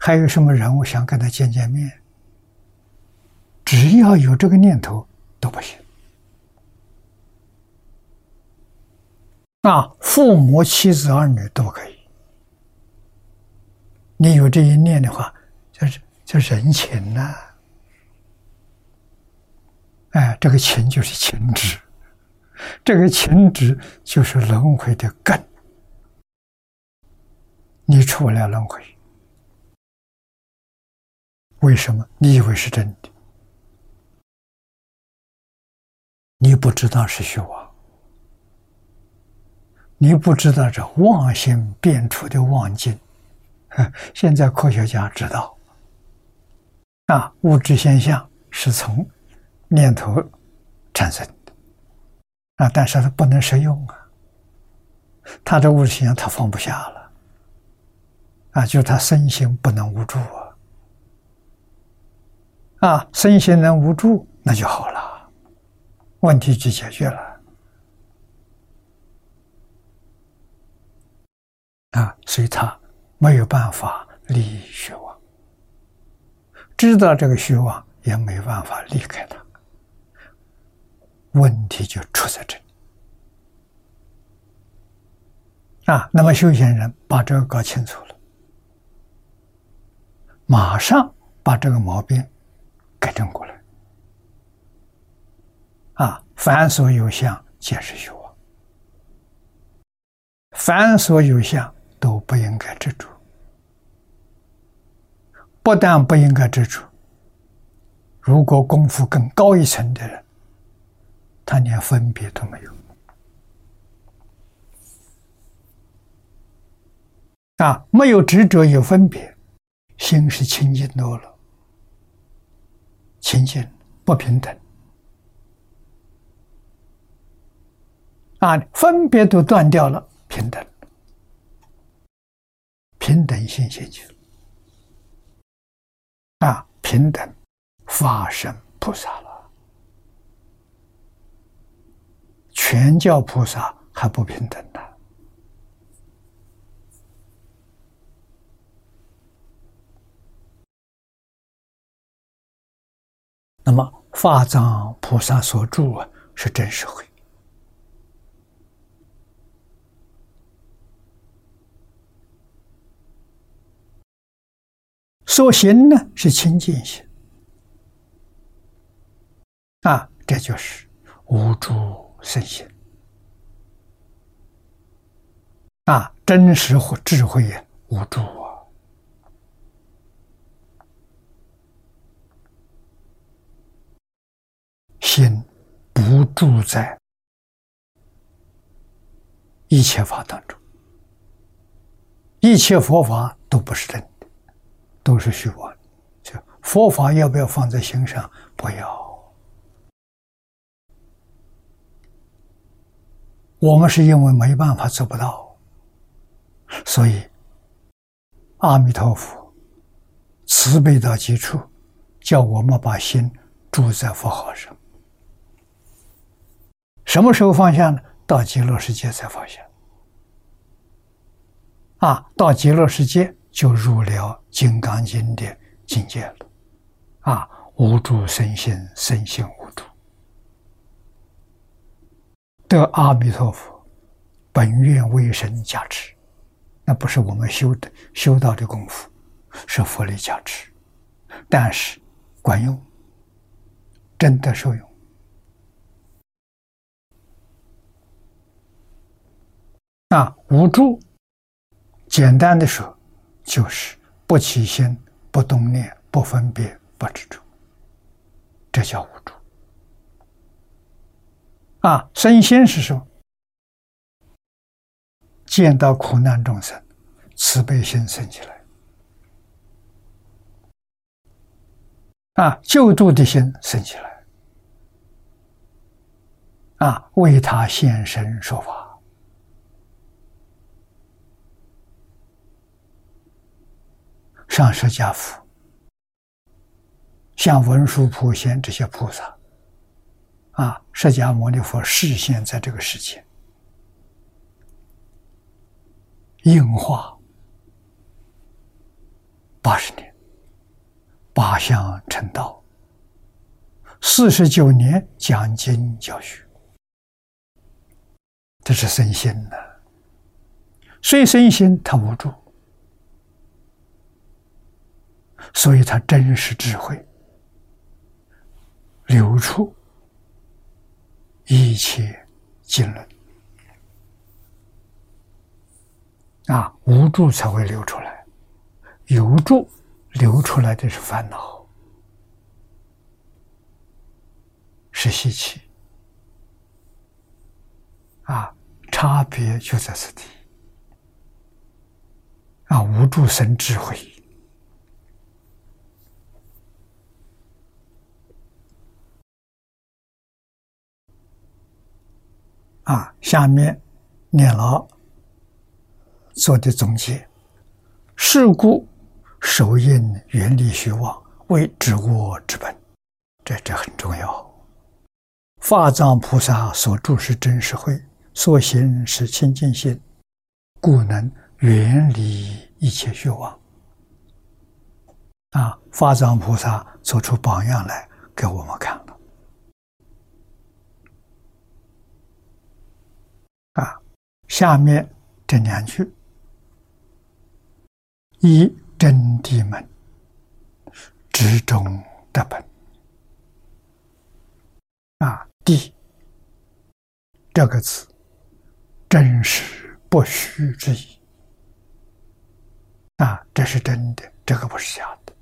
还有什么人物想跟他见见面？只要有这个念头。都不行啊！父母、妻子、儿女都可以。你有这一念的话，就是就人情呐。哎，这个情就是情执，这个情执就是轮回的根。你出不了轮回，为什么？你以为是真的？你不知道是虚妄，你不知道这妄心变出的妄境。现在科学家知道，啊，物质现象是从念头产生的，啊，但是它不能实用啊。他这物质现象他放不下了，啊，就是他身心不能无助啊，啊，身心能无助，那就好了。问题就解决了。啊，所以他没有办法离虚妄，知道这个虚妄也没办法离开它。问题就出在这里啊。那么修行人把这个搞清楚了，马上把这个毛病改正过来。啊，凡所有相，皆是虚妄；凡所有相，都不应该执着。不但不应该执着，如果功夫更高一层的人，他连分别都没有。啊，没有执着，有分别，心是清净多了，清净不平等。啊，分别都断掉了，平等，平等心现去。啊，平等，法身菩萨了，全教菩萨还不平等的。那么，法藏菩萨所住啊，是真实慧；所行呢，是清净心。啊，这就是无助身心。啊，真实或智慧呀，无助啊！心不住在一切法当中，一切佛法都不是真的，都是虚妄。就佛法要不要放在心上？不要。我们是因为没办法做不到。所以，阿弥陀佛慈悲到极处，叫我们把心住在佛号上。什么时候放下呢？到极乐世界才放下。啊，到极乐世界就入了《金刚经》的境界了。啊，无住身心，身心无住，得阿弥陀佛本愿威神加持。那不是我们修的修道的功夫，是佛力加持，但是管用，真的受用。那无助，简单的说，就是不起心、不动念、不分别、不执着，这叫无助。啊，身心是什么？见到苦难众生，慈悲心生起来，啊，救度的心生起来，啊，为他现身说法，上释迦佛，像文殊普贤这些菩萨，啊，释迦牟尼佛示现在这个世界。应化八十年，八相成道，四十九年讲经教学，这是身心呐。所以身心他无助，所以他真实智慧流出一切经论。啊，无助才会流出来，有助流出来的是烦恼，是习气。啊，差别就在此地。啊，无助生智慧。啊，下面念了。做的总结：是故守因远离虚妄，为知我之本。这这很重要。法藏菩萨所住是真实慧，所行是清净心，故能远离一切虚妄。啊，法藏菩萨做出榜样来给我们看了。啊，下面这两句。一真谛门，之中得本。啊，谛这个词，真实不虚之意。啊，这是真的，这个不是假的。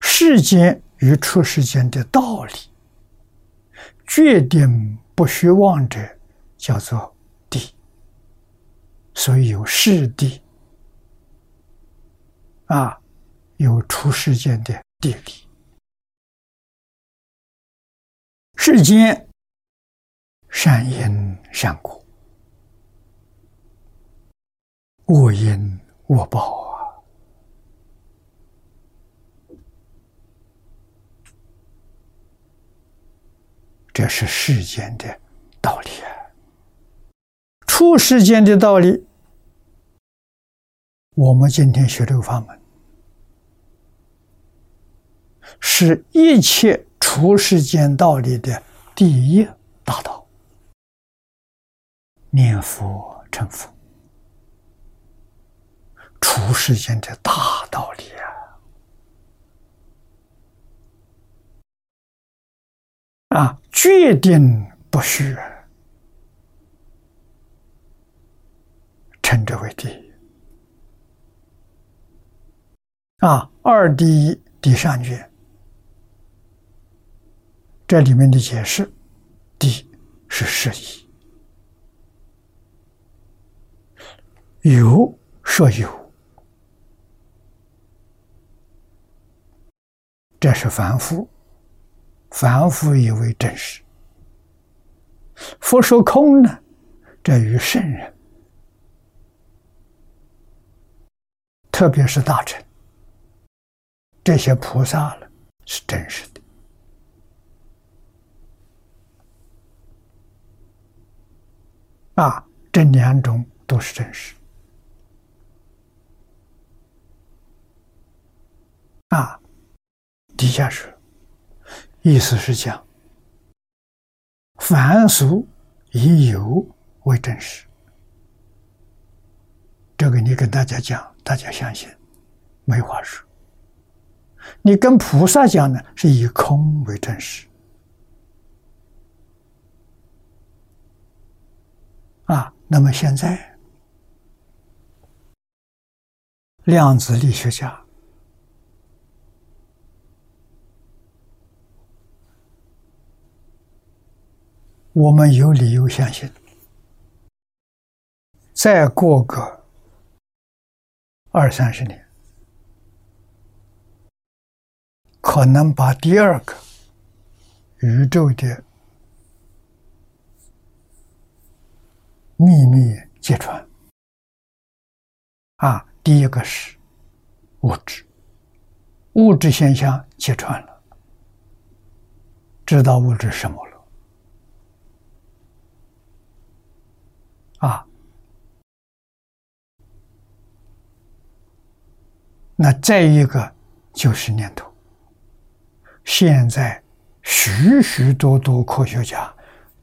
世间与出世间的道理，决定不虚妄者，叫做。所以有世谛。啊，有出世间的地理，世间善因善果，恶因恶报啊，这是世间的道理啊。出世间的道理。我们今天学这个法门，是一切出世间道理的第一大道，念佛成佛，出世间的大道理啊！啊，决定不虚，称之为第一。啊，二第一，第三句。这里面的解释，第是释义，有说有，这是凡夫，凡夫以为真实。佛说空呢，这与圣人，特别是大臣，这些菩萨了，是真实的。啊，这两种都是真实。啊，底下是，意思是讲，凡俗以有为真实。这个你跟大家讲，大家相信，没话说。你跟菩萨讲呢，是以空为真实。啊，那么现在，量子力学家，我们有理由相信，再过个二三十年，可能把第二个宇宙的。秘密揭穿啊！第一个是物质，物质现象揭穿了，知道物质什么了啊？那再一个就是念头。现在许许多多科学家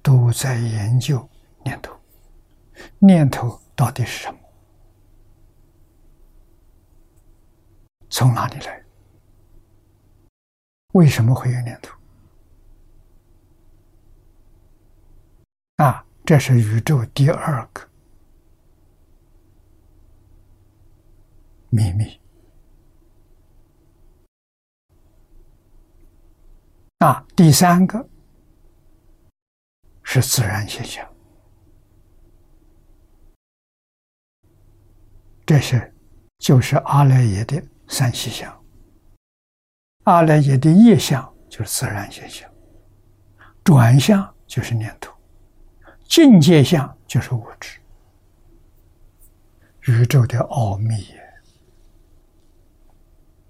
都在研究念头。念头到底是什么？从哪里来？为什么会有念头？啊，这是宇宙第二个秘密。啊，第三个是自然现象。这是就是阿赖耶的三细相，阿赖耶的业相就是自然现象，转向就是念头，境界相就是物质，宇宙的奥秘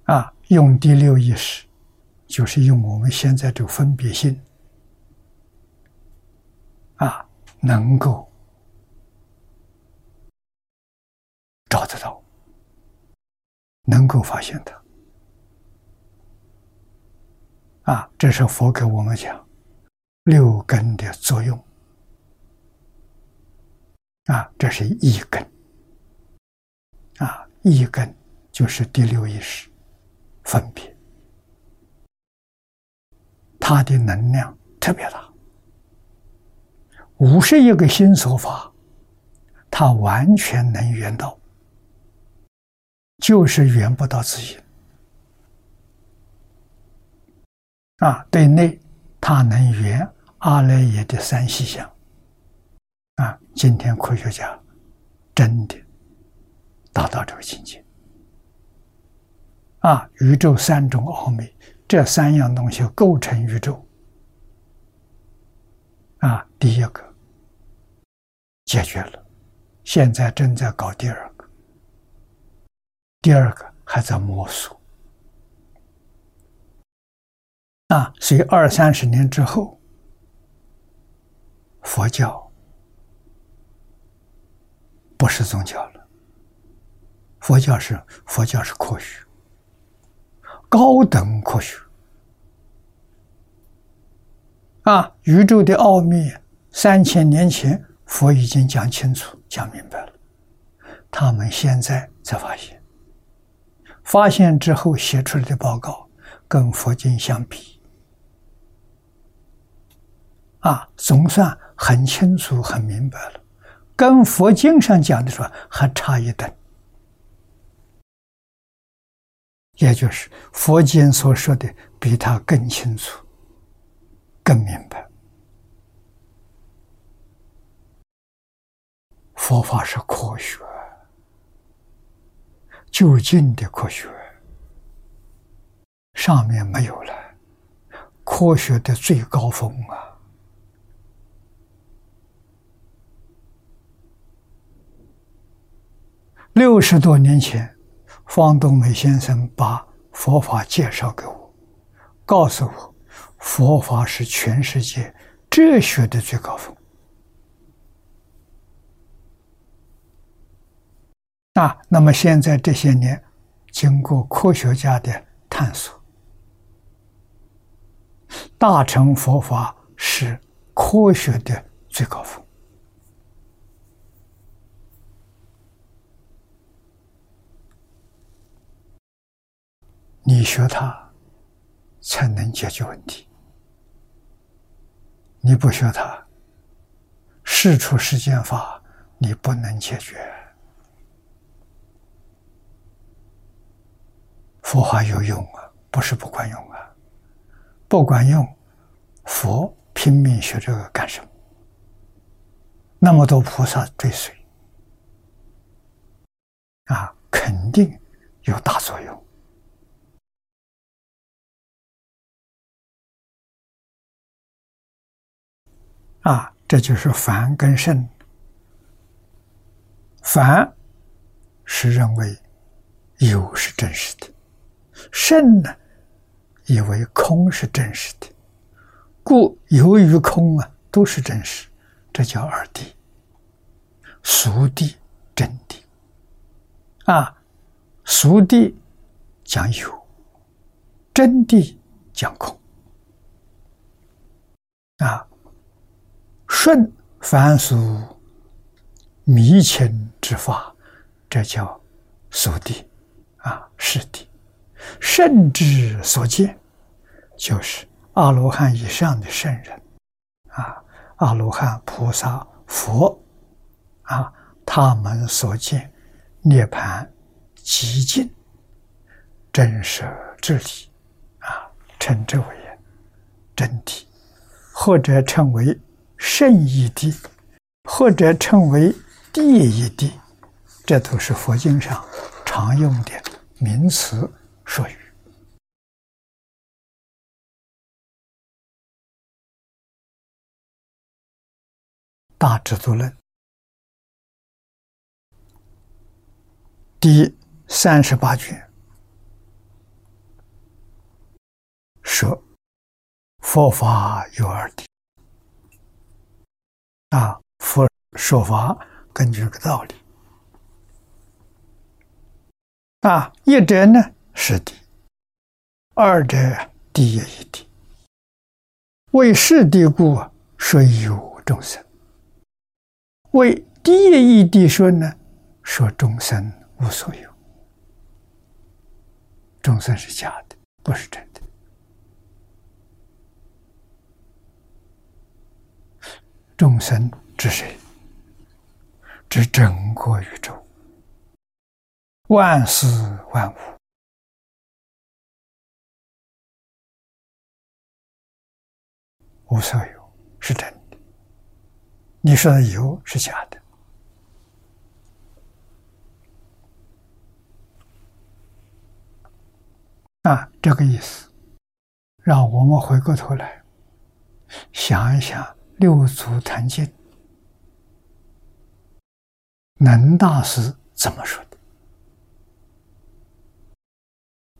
啊！用第六意识，就是用我们现在这个分别心啊，能够。找得到，能够发现的啊！这是佛给我们讲六根的作用啊，这是一根啊，一根就是第六意识分别，它的能量特别大，五十一个心所法，它完全能圆到。就是圆不到自己啊！对内，它能圆阿赖耶的三细相啊！今天科学家真的达到这个境界啊！宇宙三种奥秘，这三样东西构成宇宙啊！第一个解决了，现在正在搞第二个。第二个还在摸索，啊，所以二三十年之后，佛教不是宗教了，佛教是佛教是科学，高等科学，啊，宇宙的奥秘，三千年前佛已经讲清楚、讲明白了，他们现在才发现，发现之后写出来的报告跟佛经相比，啊，总算很清楚、很明白了，跟佛经上讲的说还差一等。也就是佛经所说的，比他更清楚、更明白。佛法是科学，究竟的科学，上面没有了，科学的最高峰啊！六十多年前。方东美先生把佛法介绍给我，告诉我，佛法是全世界哲学的最高峰。啊，那么现在这些年，经过科学家的探索，大乘佛法是科学的最高峰。你学它，才能解决问题；你不学它，事出世间法，你不能解决。佛法有用啊，不是不管用啊，不管用，佛拼命学这个干什么？那么多菩萨追随，啊，肯定有大作用。啊，这就是凡跟圣。凡是认为有是真实的，圣呢，以为空是真实的，故有与空啊都是真实，这叫二谛。俗谛、真谛。啊，俗谛讲有，真谛讲空。啊。顺凡俗迷情之法，这叫俗谛啊，是谛。圣之所见，就是阿罗汉以上的圣人啊，阿罗汉、菩萨、佛啊，他们所见涅盘极尽真实之理啊，称之为真谛，或者称为。圣义地，或者称为地义地，这都是佛经上常用的名词术语。大智度论第三十八卷说：佛法有二谛。啊，佛说法根据这个道理。啊，一者呢是地，二者地也一地。为是谛故，说有众生；为地也一地说呢，说众生无所有。众生是假的，不是真的。众生之谁？指整个宇宙，万事万物无所有，是真的。你说的有是假的。啊，这个意思，让我们回过头来想一想。六祖坛经，能大师怎么说的？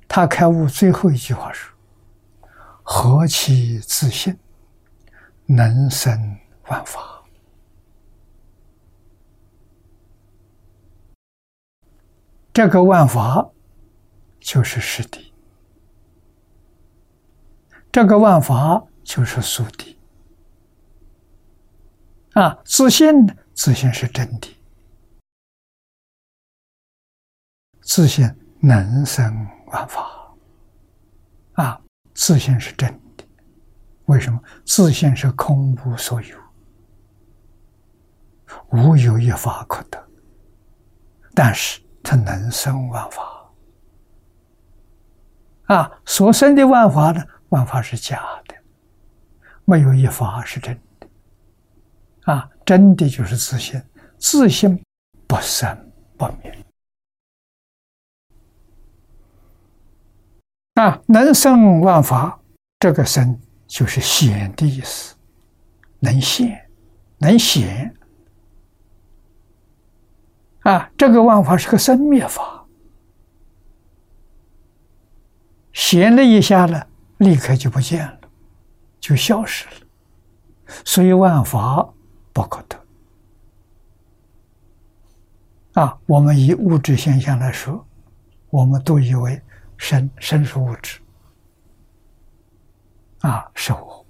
他开悟最后一句话是：“何其自信，能生万法。”这个万法就是实谛，这个万法就是俗谛。啊，自信呢？自信是真的，自信能生万法，啊，自信是真的。为什么？自信是空无所有，无有一法可得，但是它能生万法，啊，所生的万法呢？万法是假的，没有一法是真，啊。真的就是自信，自信不生不灭啊！能生万法，这个“生”就是显的意思，能显，能显啊！这个万法是个生灭法，显了一下呢，立刻就不见了，就消失了，所以万法。不可得啊！我们以物质现象来说，我们都以为生生是物质啊，是我，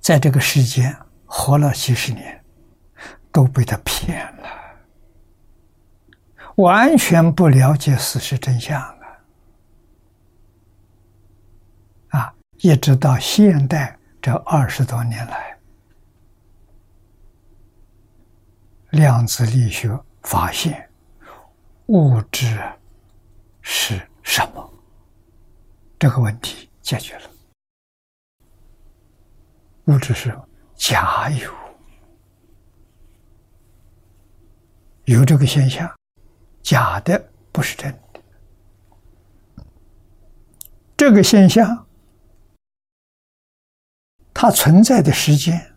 在这个世间活了几十年，都被他骗了，完全不了解事实真相啊！啊，一直到现代这二十多年来。量子力学发现，物质是什么？这个问题解决了。物质是假有，有这个现象，假的不是真的。这个现象，它存在的时间。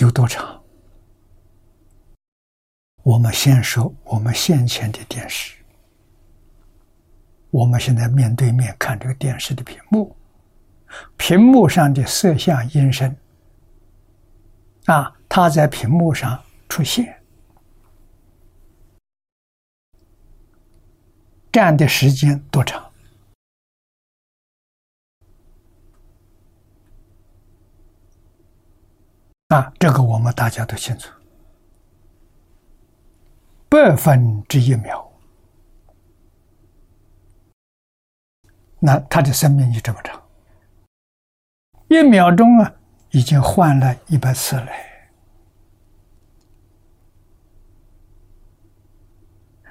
有多长？我们先说我们先前的电视。我们现在面对面看这个电视的屏幕，屏幕上的色相音声，啊，它在屏幕上出现，这样的时间多长？啊，这个我们大家都清楚，百分之一秒，那他的生命就这么长，一秒钟啊，已经换了一百次了。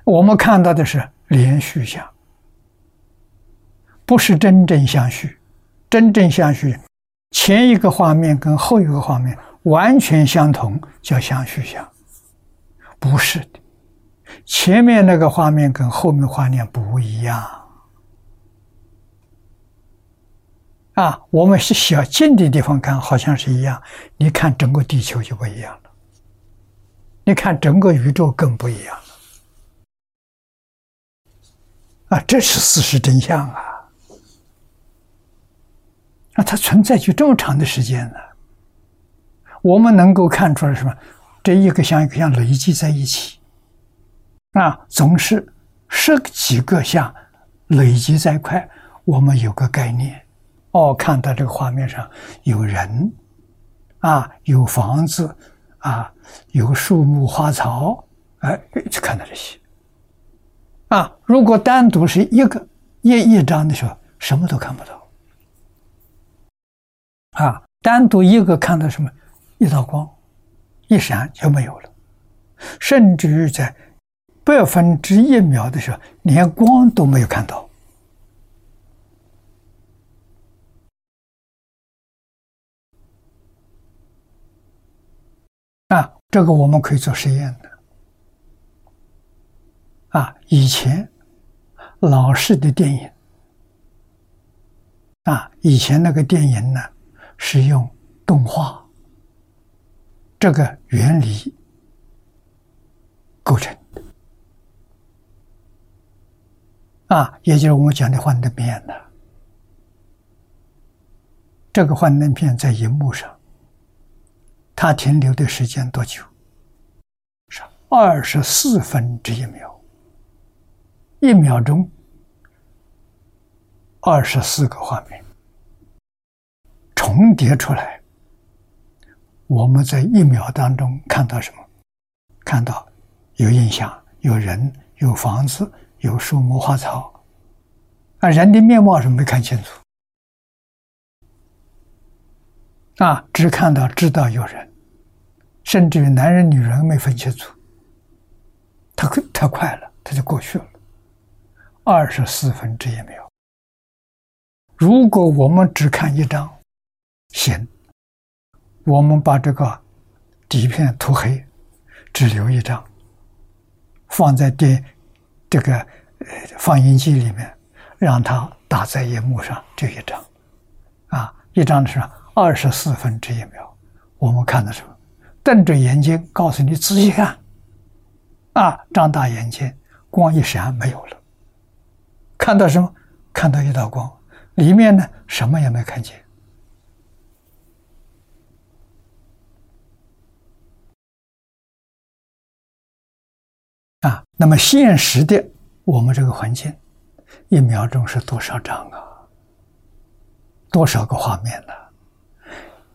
我们看到的是连续相，不是真正相续，真正相续，前一个画面跟后一个画面。完全相同叫相续相，不是的。前面那个画面跟后面画面不一样啊！我们是小近的地方看，好像是一样。你看整个地球就不一样了，你看整个宇宙更不一样了啊！这是事实真相啊！啊，它存在就这么长的时间呢？我们能够看出来什么？这一个像一个像累积在一起，啊，总是十几个像累积在一块。我们有个概念，哦，看到这个画面上有人，啊，有房子，啊，有树木花草，哎，就看到这些。啊，如果单独是一个一一张的时候，什么都看不到。啊，单独一个看到什么？一道光一闪就没有了，甚至于在百分之一秒的时候，连光都没有看到。啊，这个我们可以做实验的。啊，以前老式的电影，啊，以前那个电影呢是用动画。这个原理构成的啊，也就是我们讲的幻灯片呢。这个幻灯片在荧幕上，它停留的时间多久？是二十四分之一秒，一秒钟二十四个画面重叠出来，我们在一秒当中看到什么？看到有印象，有人，有房子，有树木花草，啊，人的面貌是没看清楚，啊，只看到知道有人，甚至于男人女人没分清楚，太太快了，他就过去了，二十四分之一秒。如果我们只看一张。行，我们把这个底片涂黑，只留一张，放在电这个放映机里面，让它打在荧幕上，就一张，啊，一张是二十四分之一秒，我们看的时候，瞪着眼睛告诉你仔细看，啊，张大眼睛，光一闪没有了，看到什么？看到一道光，里面呢什么也没看见。啊，那么现实的我们这个环境，一秒钟是多少张啊？多少个画面呢？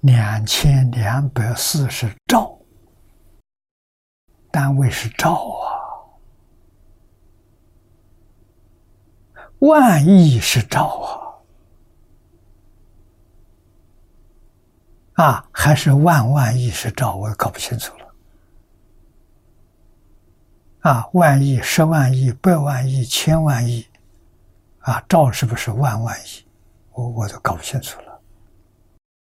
两千两百四十兆，单位是兆啊，万亿是兆啊，啊，还是万万亿是兆？我搞不清楚了。啊，万亿、十万亿、百万亿、千万亿，啊，兆是不是万万亿？我我都搞不清楚了。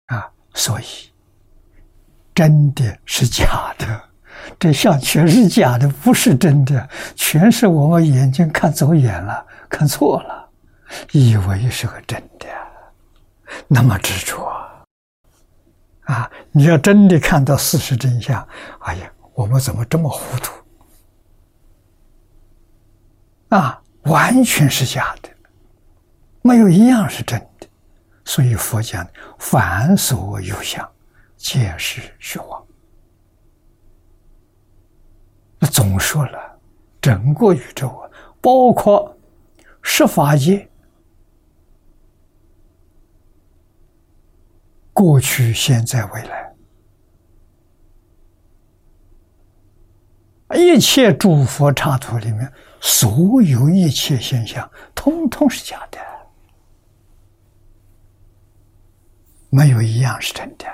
啊，所以真的是假的，这相全是假的，不是真的，全是我们眼睛看走眼了，看错了，以为是个真的，那么执着啊！你要真的看到事实真相，哎呀，我们怎么这么糊涂？啊，完全是假的，没有一样是真的。所以佛讲，凡所有相，皆是虚妄。那总说了，整个宇宙啊，包括十法界，过去、现在、未来，一切诸佛刹土里面。所有一切现象，通通是假的，没有一样是真的。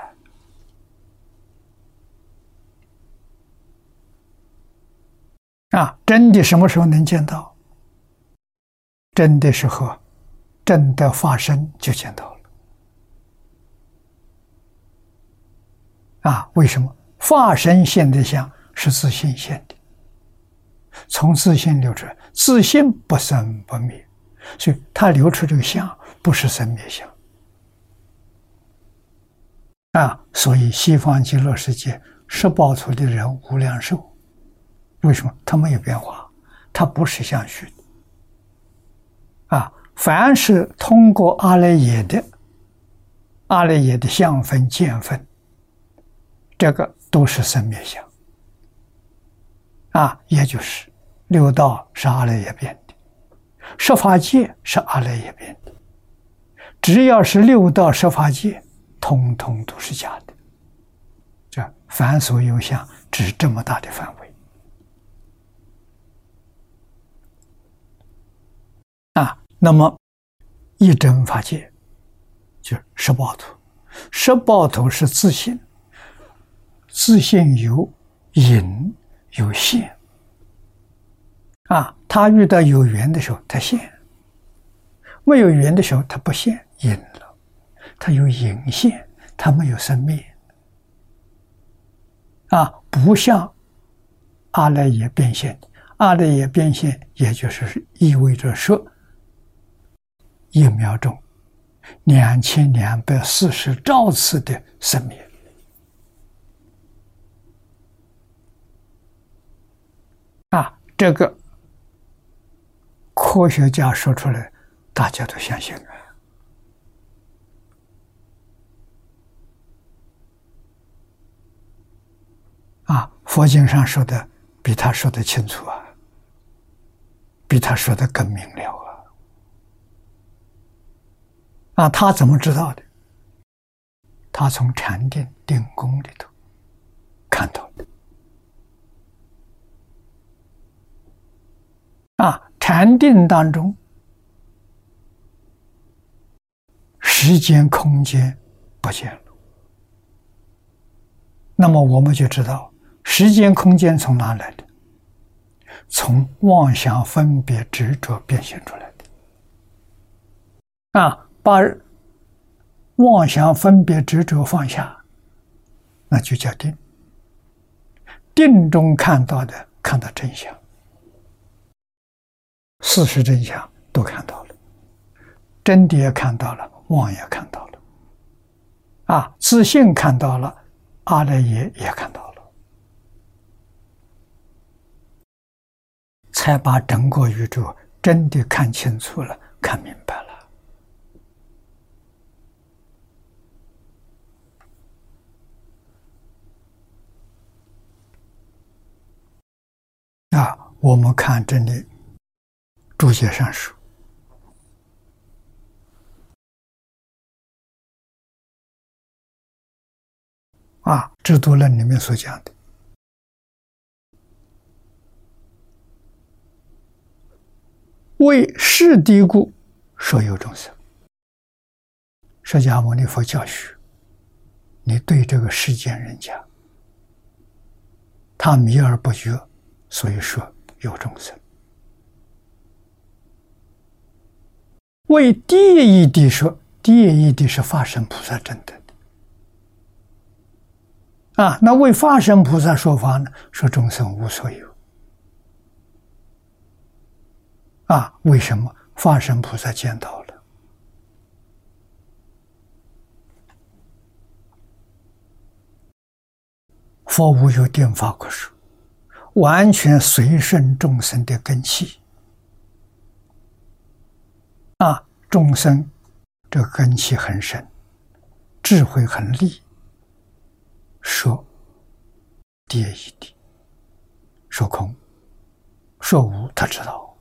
啊，真的什么时候能见到？真的时候，真的发生就见到了。啊，为什么发生现的相是自性现的？从自信流出，自信不生不灭，所以它流出这个相不是生灭相啊。所以西方极乐世界十报土的人无量寿，为什么？它没有变化，它不是相续的啊。凡是通过阿赖耶的阿赖耶的相分见分，这个都是生灭相。啊，也就是六道是阿赖耶变的，十法界是阿赖耶变的，只要是六道十法界，通通都是假的。这凡所有相，只这么大的范围。啊，那么一真法界就是十八图，十八图是自信，自信有隐。有限啊，他遇到有缘的时候，他现；没有缘的时候，他不现，隐了。他有隐现，他没有生灭啊，不像阿赖耶变现。阿赖耶变现，也就是意味着说，一秒钟两千两百四十兆次的生灭。这个科学家说出来，大家都相信啊！啊，佛经上说的比他说的清楚啊，比他说的更明了啊！啊，他怎么知道的？他从禅定定功里头看到的。啊，禅定当中，时间空间不见了。那么我们就知道，时间空间从哪来的？从妄想分别执着变现出来的。啊，把妄想分别执着放下，那就叫定。定中看到的，看到真相。事实真相都看到了，真的也看到了，妄也看到了，啊，自信看到了，阿赖耶也看到了，才把整个宇宙真的看清楚了，看明白了。啊，我们看这里。注解上说：“啊，制度论里面所讲的，为是地故，说有众生。释迦牟尼佛教学，你对这个世间人家，他迷而不觉，所以说有众生。”为第一地说，第一地是法身菩萨证得的啊。那为法身菩萨说法呢？说众生无所有啊？为什么法身菩萨见到了？佛无有定法可说，完全随顺众生的根器。啊，众生这根气很深，智慧很利。说第一谛，说空，说无，他知道。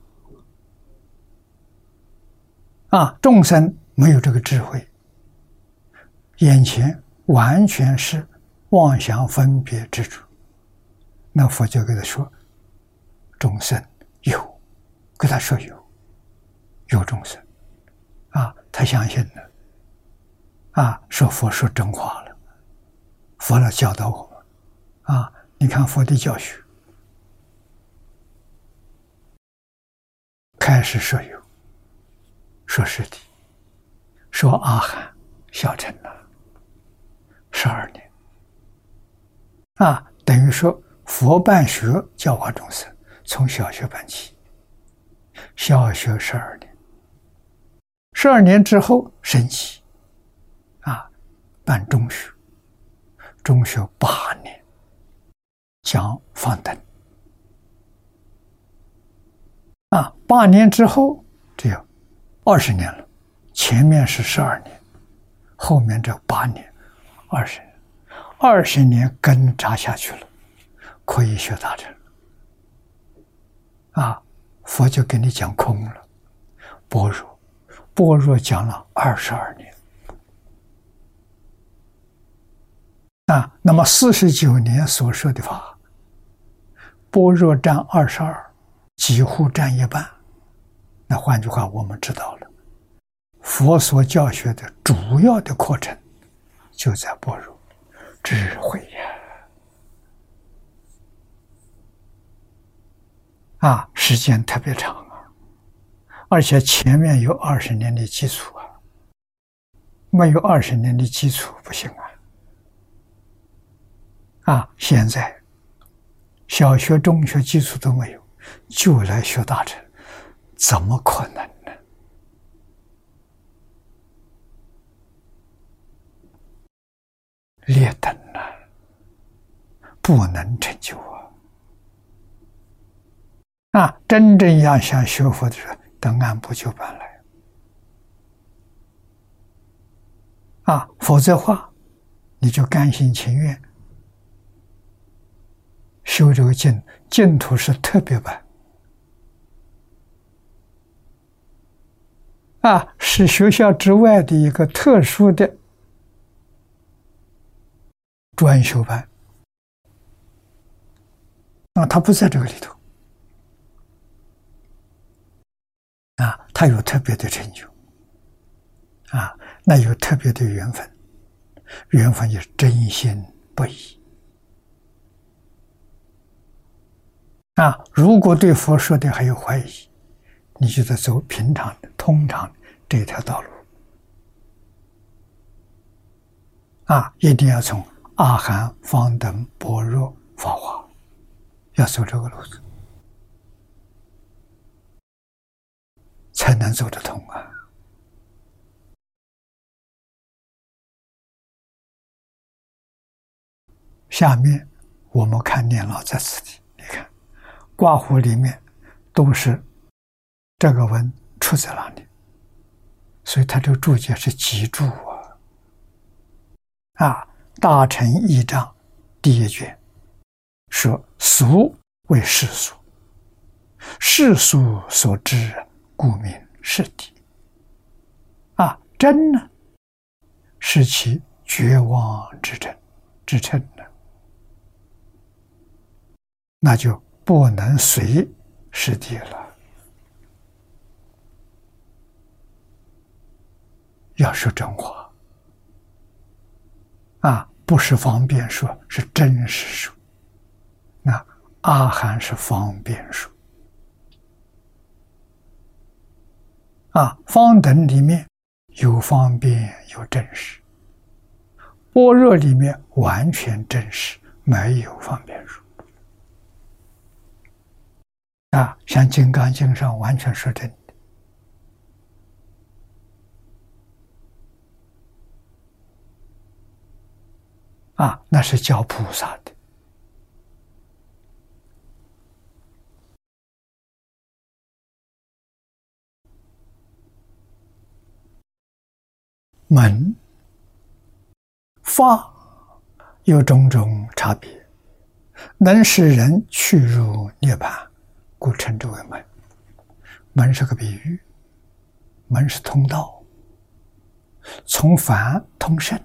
啊，众生没有这个智慧，眼前完全是妄想分别之主。那佛就给他说，众生有，跟他说有，有众生。他相信了，啊，说佛说真话了，佛来教导我们，啊，你看佛的教学，开始说有，说实体，说阿含小乘了，十二年，啊，等于说佛办学教化众生，从小学办起，小学十二年。十二年之后升级，啊，办中学，中学八年讲放灯，啊，八年之后只有二十年了，前面是十二年，后面这八年，二十年，二十年根扎下去了，可以学大成，啊，佛就给你讲空了，般若。般若讲了二十二年，啊，那么四十九年所说的法，般若占二十二，几乎占一半。那换句话，我们知道了，佛所教学的主要的课程就在般若智慧呀，啊，时间特别长。而且前面有二十年的基础啊，没有二十年的基础不行啊！啊，现在小学、中学基础都没有，就来学大成，怎么可能呢？劣等啊，不能成就啊！啊，真正要想学佛的人。等按部就班来。啊，否则话，你就甘心情愿修这个净净土是特别版啊，是学校之外的一个特殊的专修班，啊，他不在这个里头，啊，他有特别的成就，啊，那有特别的缘分，缘分也是真心不移。啊，如果对佛说的还有怀疑，你就在走平常的、通常这条道路。啊，一定要从阿含、方等、般若、法华，要走这个路子，才能走得通啊。下面我们看念老在此地，你看。挂壶里面都是这个文出在哪里？所以他这个注解是集注啊！啊，大乘义章第一卷说：“俗为世俗，世俗所知，故名是谛。”啊，真呢，是其绝望之真之称呢，那就。不能随师弟了，要说真话啊，不是方便说，是真实说。那阿含是方便说啊，方等里面有方便有真实，般若里面完全真实，没有方便说。啊，像《金刚经》上完全说真的，啊，那是教菩萨的门法有种种差别，能使人去入涅槃。故称之为门，门是个比喻，门是通道，从凡通圣，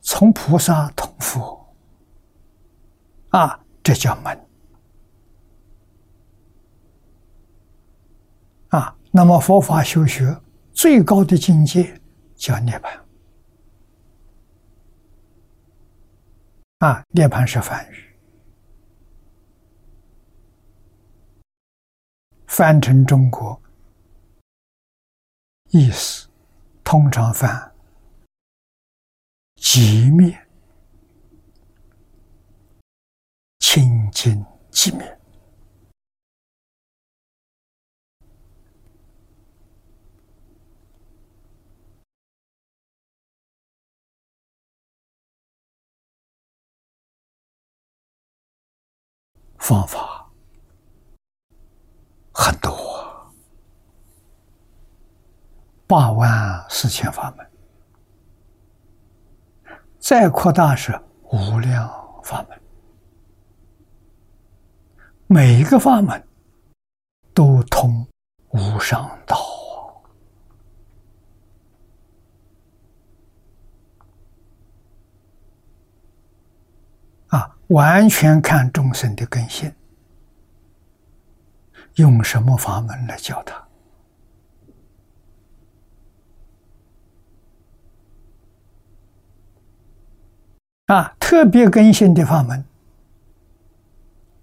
从菩萨通佛，啊，这叫门。啊，那么佛法修学最高的境界叫涅槃。啊，涅槃是梵语。翻成中国意思，通常翻寂灭、清净寂灭，方法。很多，八万四千法门，再扩大是无量法门，每一个法门都通无上道啊！完全看众生的根性。用什么法门来教他？啊，特别更新的法门，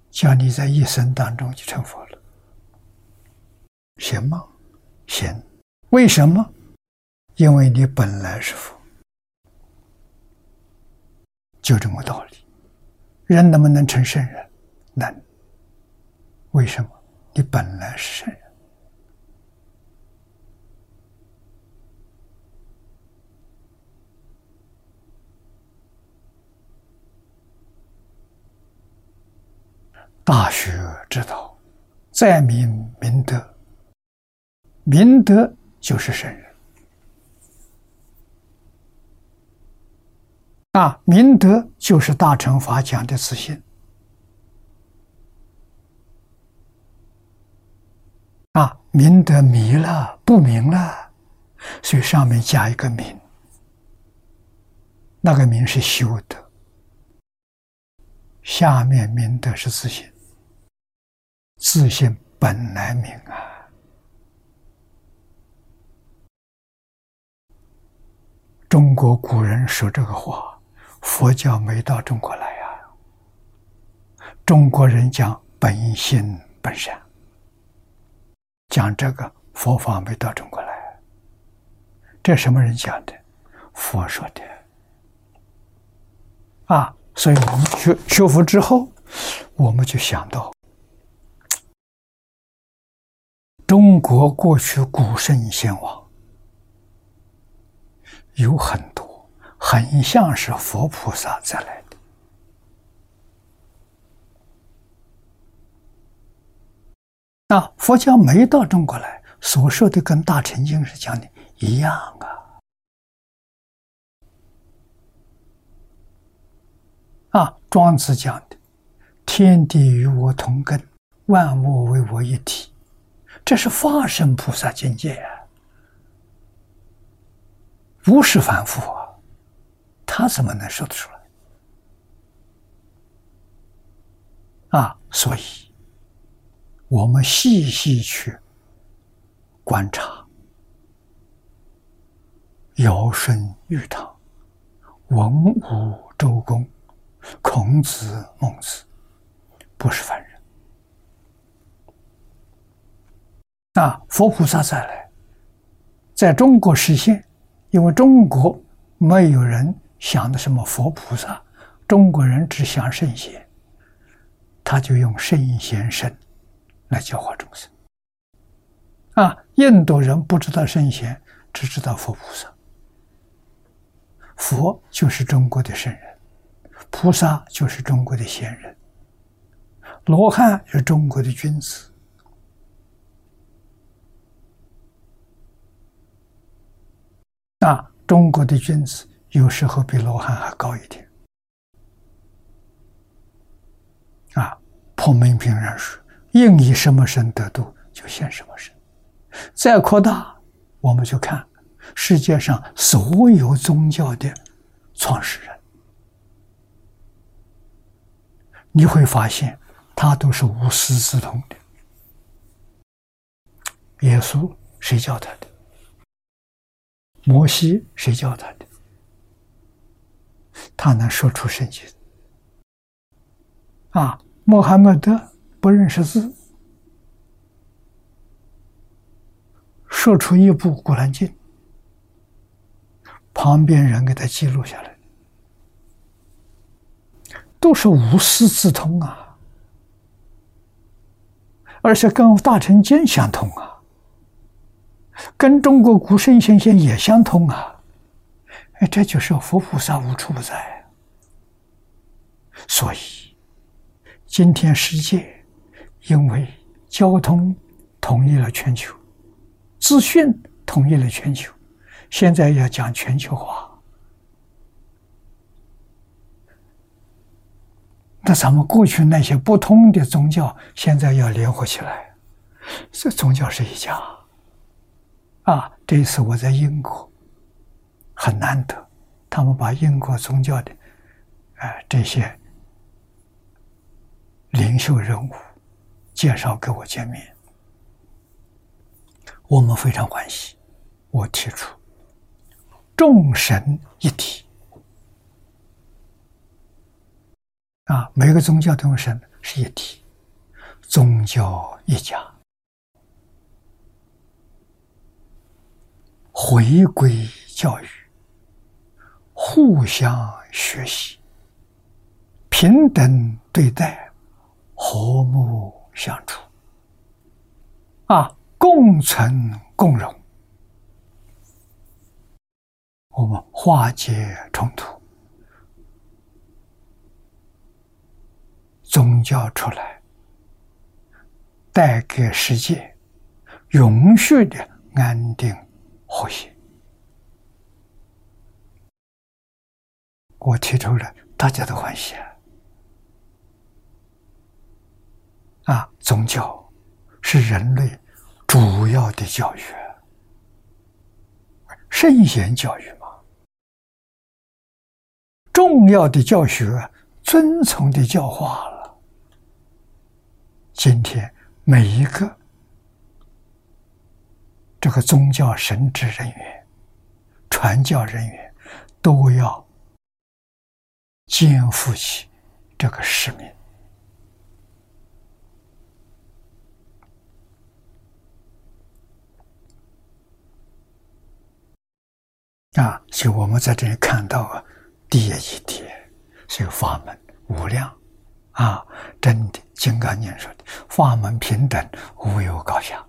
叫你在一生当中就成佛了，行吗？行。为什么？因为你本来是佛，就这么道理。人能不能成圣人？能。为什么？你本来是圣人，大学之道，在明明德，明德就是圣人。啊，明德就是大乘法讲的自信。啊，明德迷了，不明了，所以上面加一个明。那个名是修德，下面明德是自信，自信本来明啊。中国古人说这个话，佛教没到中国来呀。中国人讲本性本善，讲这个佛法没到中国来。这什么人讲的？佛说的。啊，所以我们学学佛之后，我们就想到，中国过去古圣先王。有很多很像是佛菩萨再来的那！佛教没到中国来，所说的跟《大乘经》是讲的一样啊！啊，庄子讲的“天地与我同根，万物为我一体”，这是化身菩萨境界啊。不是凡夫啊，他怎么能说得出来？啊，所以，我们细细去观察，尧舜禹汤、文武周公、孔子孟子，不是凡人。啊，佛菩萨再来，在中国实现。因为中国没有人想的什么佛菩萨，中国人只想圣贤，他就用圣贤身来教化众生。啊，印度人不知道圣贤，只知道佛菩萨。佛就是中国的圣人，菩萨就是中国的贤人，罗汉是中国的君子。啊，中国的君子有时候比罗汉还高一点。啊，破门平人说：“应以什么身得度，就现什么身。”再扩大，我们就看世界上所有宗教的创始人，你会发现他都是无师自通的。耶稣谁教他的？摩西谁教他的？他能说出圣经。啊，穆罕默德不认识字，说出一部《古兰经》，旁边人给他记录下来，都是无师自通啊，而且跟《大乘经》相通啊。跟中国古圣先贤也相通啊！哎，这就是佛菩萨无处不在。所以，今天世界因为交通统一了全球，资讯统一了全球，现在要讲全球化。那咱们过去那些不同的宗教，现在要联合起来，这宗教是一家。啊，这次我在英国，很难得，他们把英国宗教的，啊，这些领袖人物介绍给我见面，我们非常欢喜。我提出众神一体，啊，每个宗教众神是一体，宗教一家。回归教育，互相学习，平等对待，和睦相处，啊，共存共荣，我们化解冲突，宗教出来，带给世界永续的安定。和谐，我提出了，大家都欢喜啊！啊，宗教是人类主要的教育，圣贤教育嘛。重要的教学、遵从的教化了。今天每一个这个宗教神职人员、传教人员，都要肩负起这个使命。啊，所以我们在这里看到啊，第一点是法门无量，啊，真的《金刚经》说的法门平等，无有高下，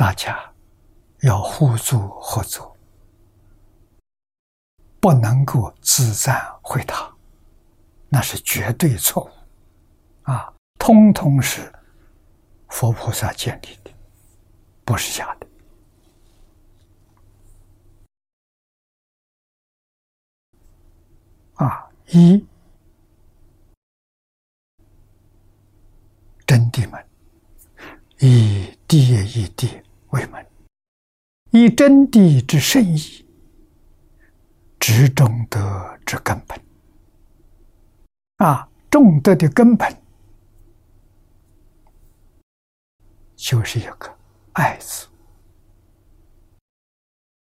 大家要互助合作，不能够自赞毁他，那是绝对错误，啊。通通是佛菩萨建立的，不是假的。啊，一真谛门，以地一地为门，以真谛之圣意，执中德之根本。啊，中德的根本。就是一个“爱”字。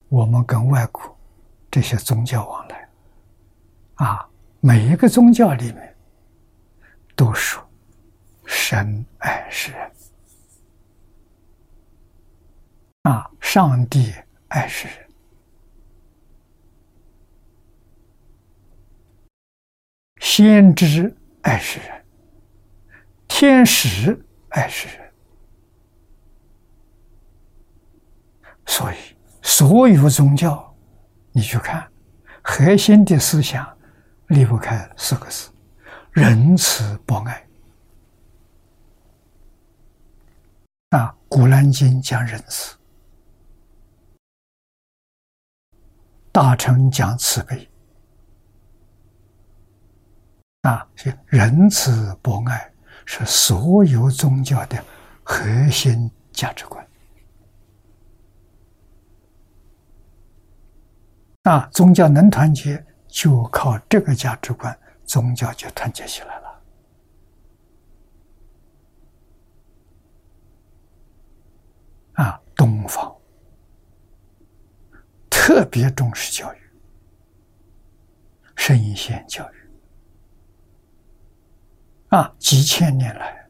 我们跟外国这些宗教往来，啊，每一个宗教里面都说神爱世人，啊，上帝爱世人，先知爱世人，天使爱世人。所以，所有宗教，你去看，核心的思想离不开四个字：仁慈博爱。啊，《古兰经》讲仁慈，大乘讲慈悲。啊，仁慈博爱是所有宗教的核心价值观。啊，宗教能团结，就靠这个价值观，宗教就团结起来了。啊，东方特别重视教育，圣贤教育。啊，几千年来，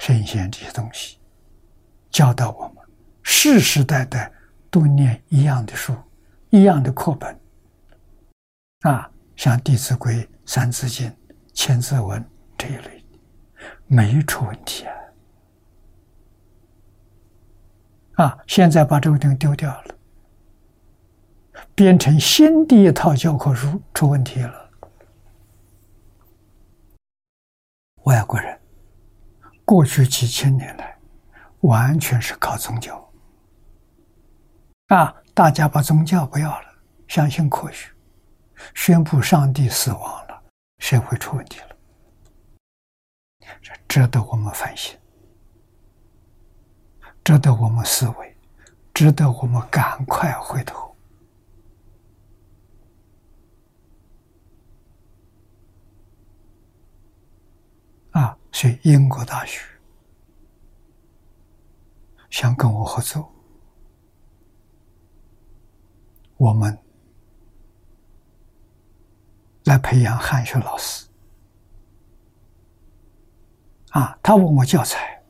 圣贤这些东西教导我们，世世代代都念一样的书。一样的课本啊，像《弟子规》《三字经》《千字文》这一类，没出问题啊。啊，现在把这个东西丢掉了，变成新的一套教科书，出问题了。外国人过去几千年来，完全是靠宗教啊。大家把宗教不要了，相信科学，宣布上帝死亡了，社会出问题了，这值得我们反省，值得我们思维，值得我们赶快回头。啊，所以英国大学想跟我合作。我们来培养汉学老师啊！他问我教材，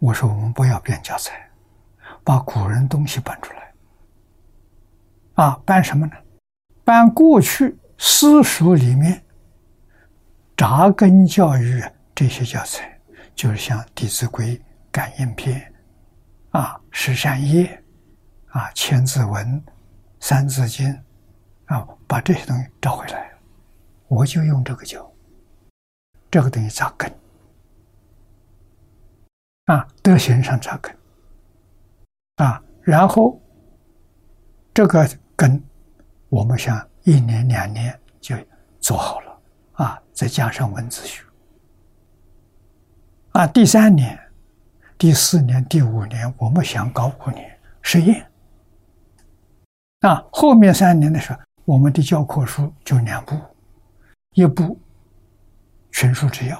我说我们不要编教材，把古人东西搬出来啊！搬什么呢？搬过去私塾里面扎根教育这些教材，就是像《弟子规》《感应篇》啊，《十善业》。啊，《千字文》《三字经》，啊，把这些东西找回来，我就用这个教，这个东西扎根，啊，德行上扎根，啊，然后这个根，我们想一年两年就做好了，再加上文字学，啊，第三年、第四年、第五年，我们想搞五年实验。啊，后面三年的时候，我们的教科书就两部，一部《全书之要》，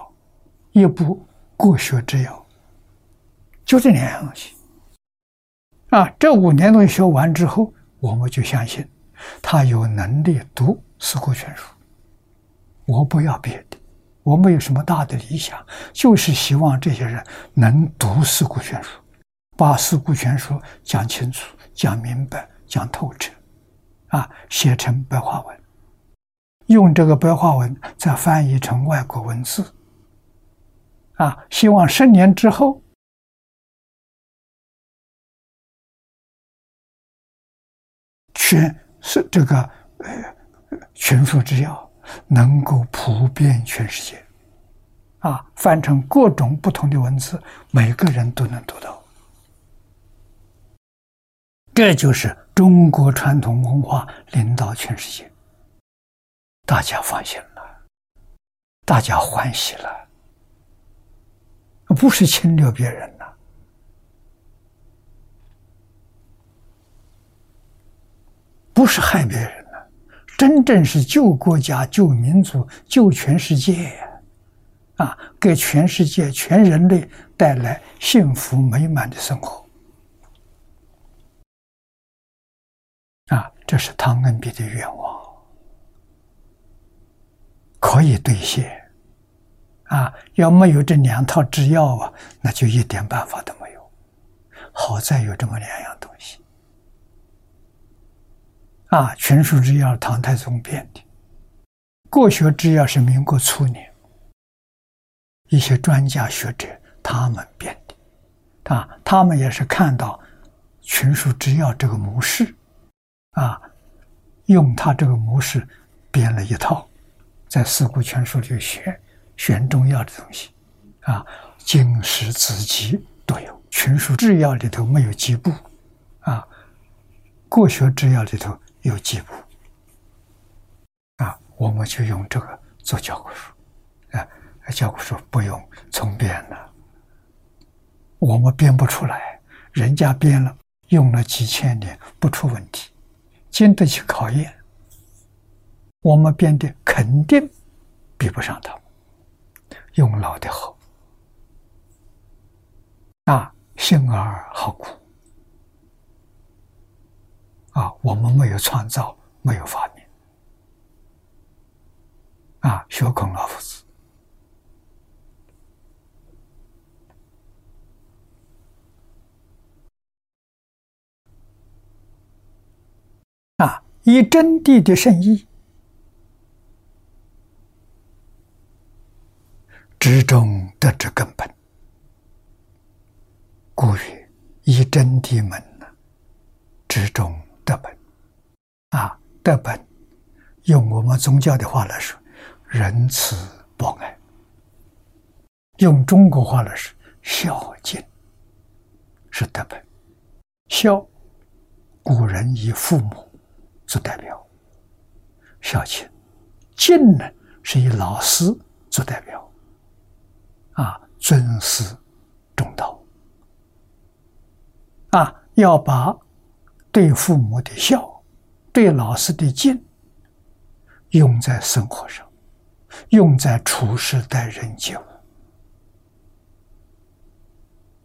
一部《国学之要》，就这两样东西。啊，这五年东西学完之后，我们就相信他有能力读《四库全书》。我不要别的。我没有什么大的理想，就是希望这些人能读《四库全书》，把《四库全书》讲清楚、讲明白、讲透彻，啊，写成白话文，用这个白话文再翻译成外国文字，啊，希望十年之后，全是这个呃全书之要。能够普遍全世界，啊，翻成各种不同的文字，每个人都能读到。这就是中国传统文化领导全世界，大家放心了，大家欢喜了，不是侵略别人呐，不是害别人。真正是救国家、救民族、救全世界！啊，给全世界、全人类带来幸福美满的生活啊！这是汤恩比的愿望，可以兑现啊！要没有这两套制药啊，那就一点办法都没有。好在有这么两样东西。啊，全书制药唐太宗编的，国学制药是民国初年一些专家学者他们编的，啊，他们也是看到全书制药这个模式，啊，用他这个模式编了一套，在四库全书里选选重要的东西，啊，经史子集都有，全书制药里头没有几部，啊，国学制药里头。有几步啊？我们就用这个做教科书啊，教科书不用重编了，我们编不出来，人家编了，用了几千年不出问题，经得起考验。我们编的肯定比不上他们，用老的好啊，幸而好苦。啊，我们没有创造，没有发明。啊，学孔老夫子，啊，以真谛的圣意，之中得之根本，故曰：以真谛门呢，之中。德本，啊，德本，用我们宗教的话来说，仁慈博爱；用中国话来说，孝敬，是德本。孝，古人以父母做代表，孝亲；敬呢，是以老师做代表，啊，尊师重道，啊，要把。对父母的孝，对老师的敬，用在生活上，用在处事待人接物，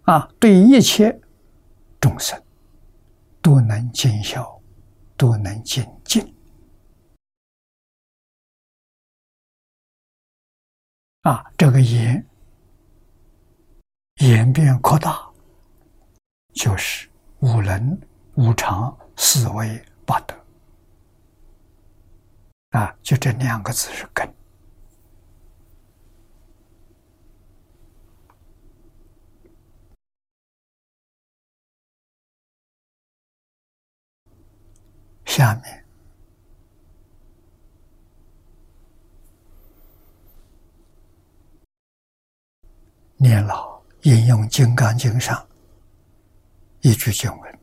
啊，对一切众生都能尽孝，都能尽敬，啊，这个言演变扩大，就是五伦。五常、四维、八德，啊，就这两个字是根。下面，念老引用《金刚经》上一句经文。《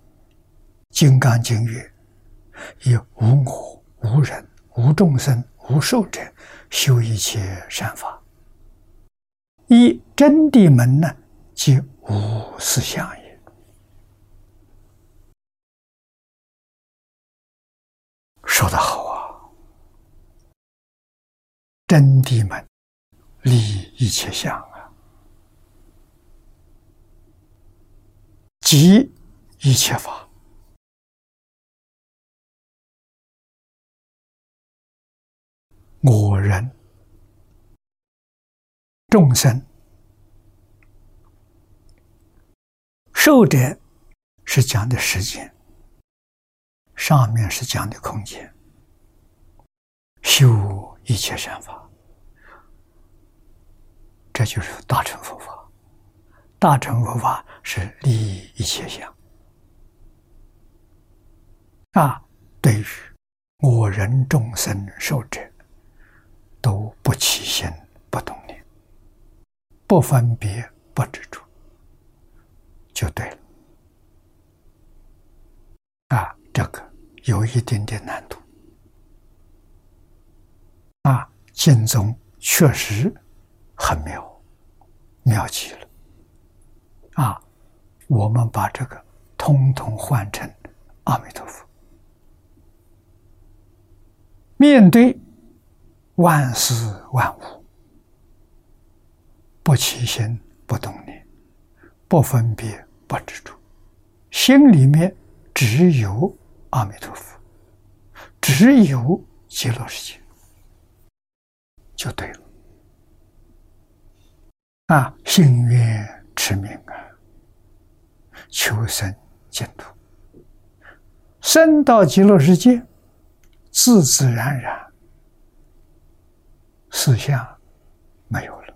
金刚经》曰：“以无我、无人、无众生、无寿者，修一切善法。一真谛门呢，即无思想也。说得好啊！真谛门立一切相啊，即一切法。我人众生受者是讲的时间，上面是讲的空间。修一切善法，这就是大乘佛法。大乘佛法是利益一切相啊，对于我人众生受者。都不起心，不动念，不分别，不执着，就对了。啊，这个有一点点难度。啊，经中确实很妙，妙极了。啊，我们把这个通通换成阿弥陀佛，面对。万事万物，不起心，不动念，不分别，不执着，心里面只有阿弥陀佛，只有极乐世界，就对了。啊，心愿持名啊，求生净土，生到极乐世界，自自然然。思想没有了，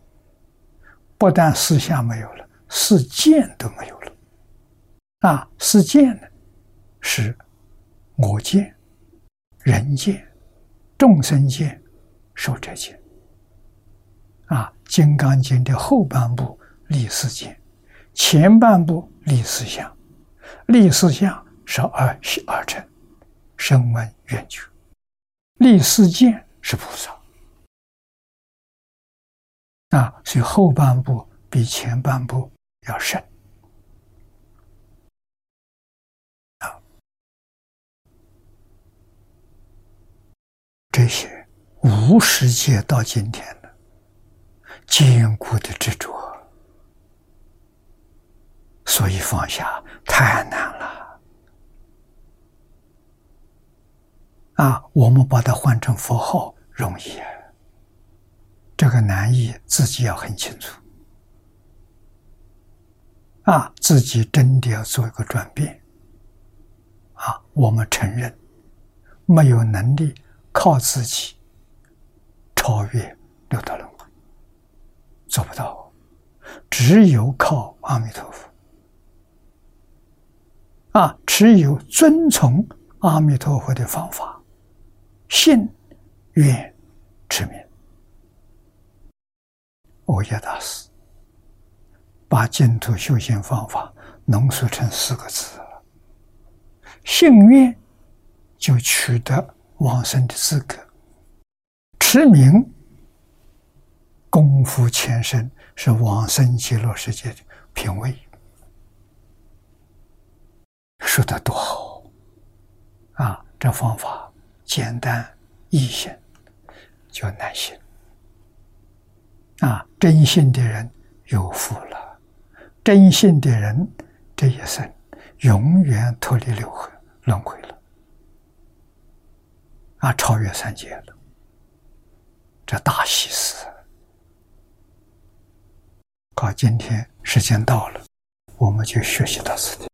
不但思想没有了，四见都没有了。啊，四见呢，是我见、人见、众生见、寿者见。啊，《金刚经》的后半部立四见，前半部立四相。立四相是二二乘，声闻缘觉；立四见是菩萨。啊，所以后半部比前半部要深啊。这些无世界到今天的坚固的执着，所以放下太难了。啊，我们把它换成佛号容易啊。这个难易自己要很清楚，啊，自己真的要做一个转变，啊，我们承认没有能力靠自己超越六道轮回，做不到，只有靠阿弥陀佛，啊，只有遵从阿弥陀佛的方法，信愿持名。欧耶大师把净土修行方法浓缩成四个字：信愿就取得往生的资格；持名功夫前身是往生极乐世界的品位。说的多好啊！这方法简单易行，就难行。啊，真信的人有福了，真信的人这一生永远脱离六合轮回了，啊，超越三界了，这大喜事！好，今天时间到了，我们就学习到此地。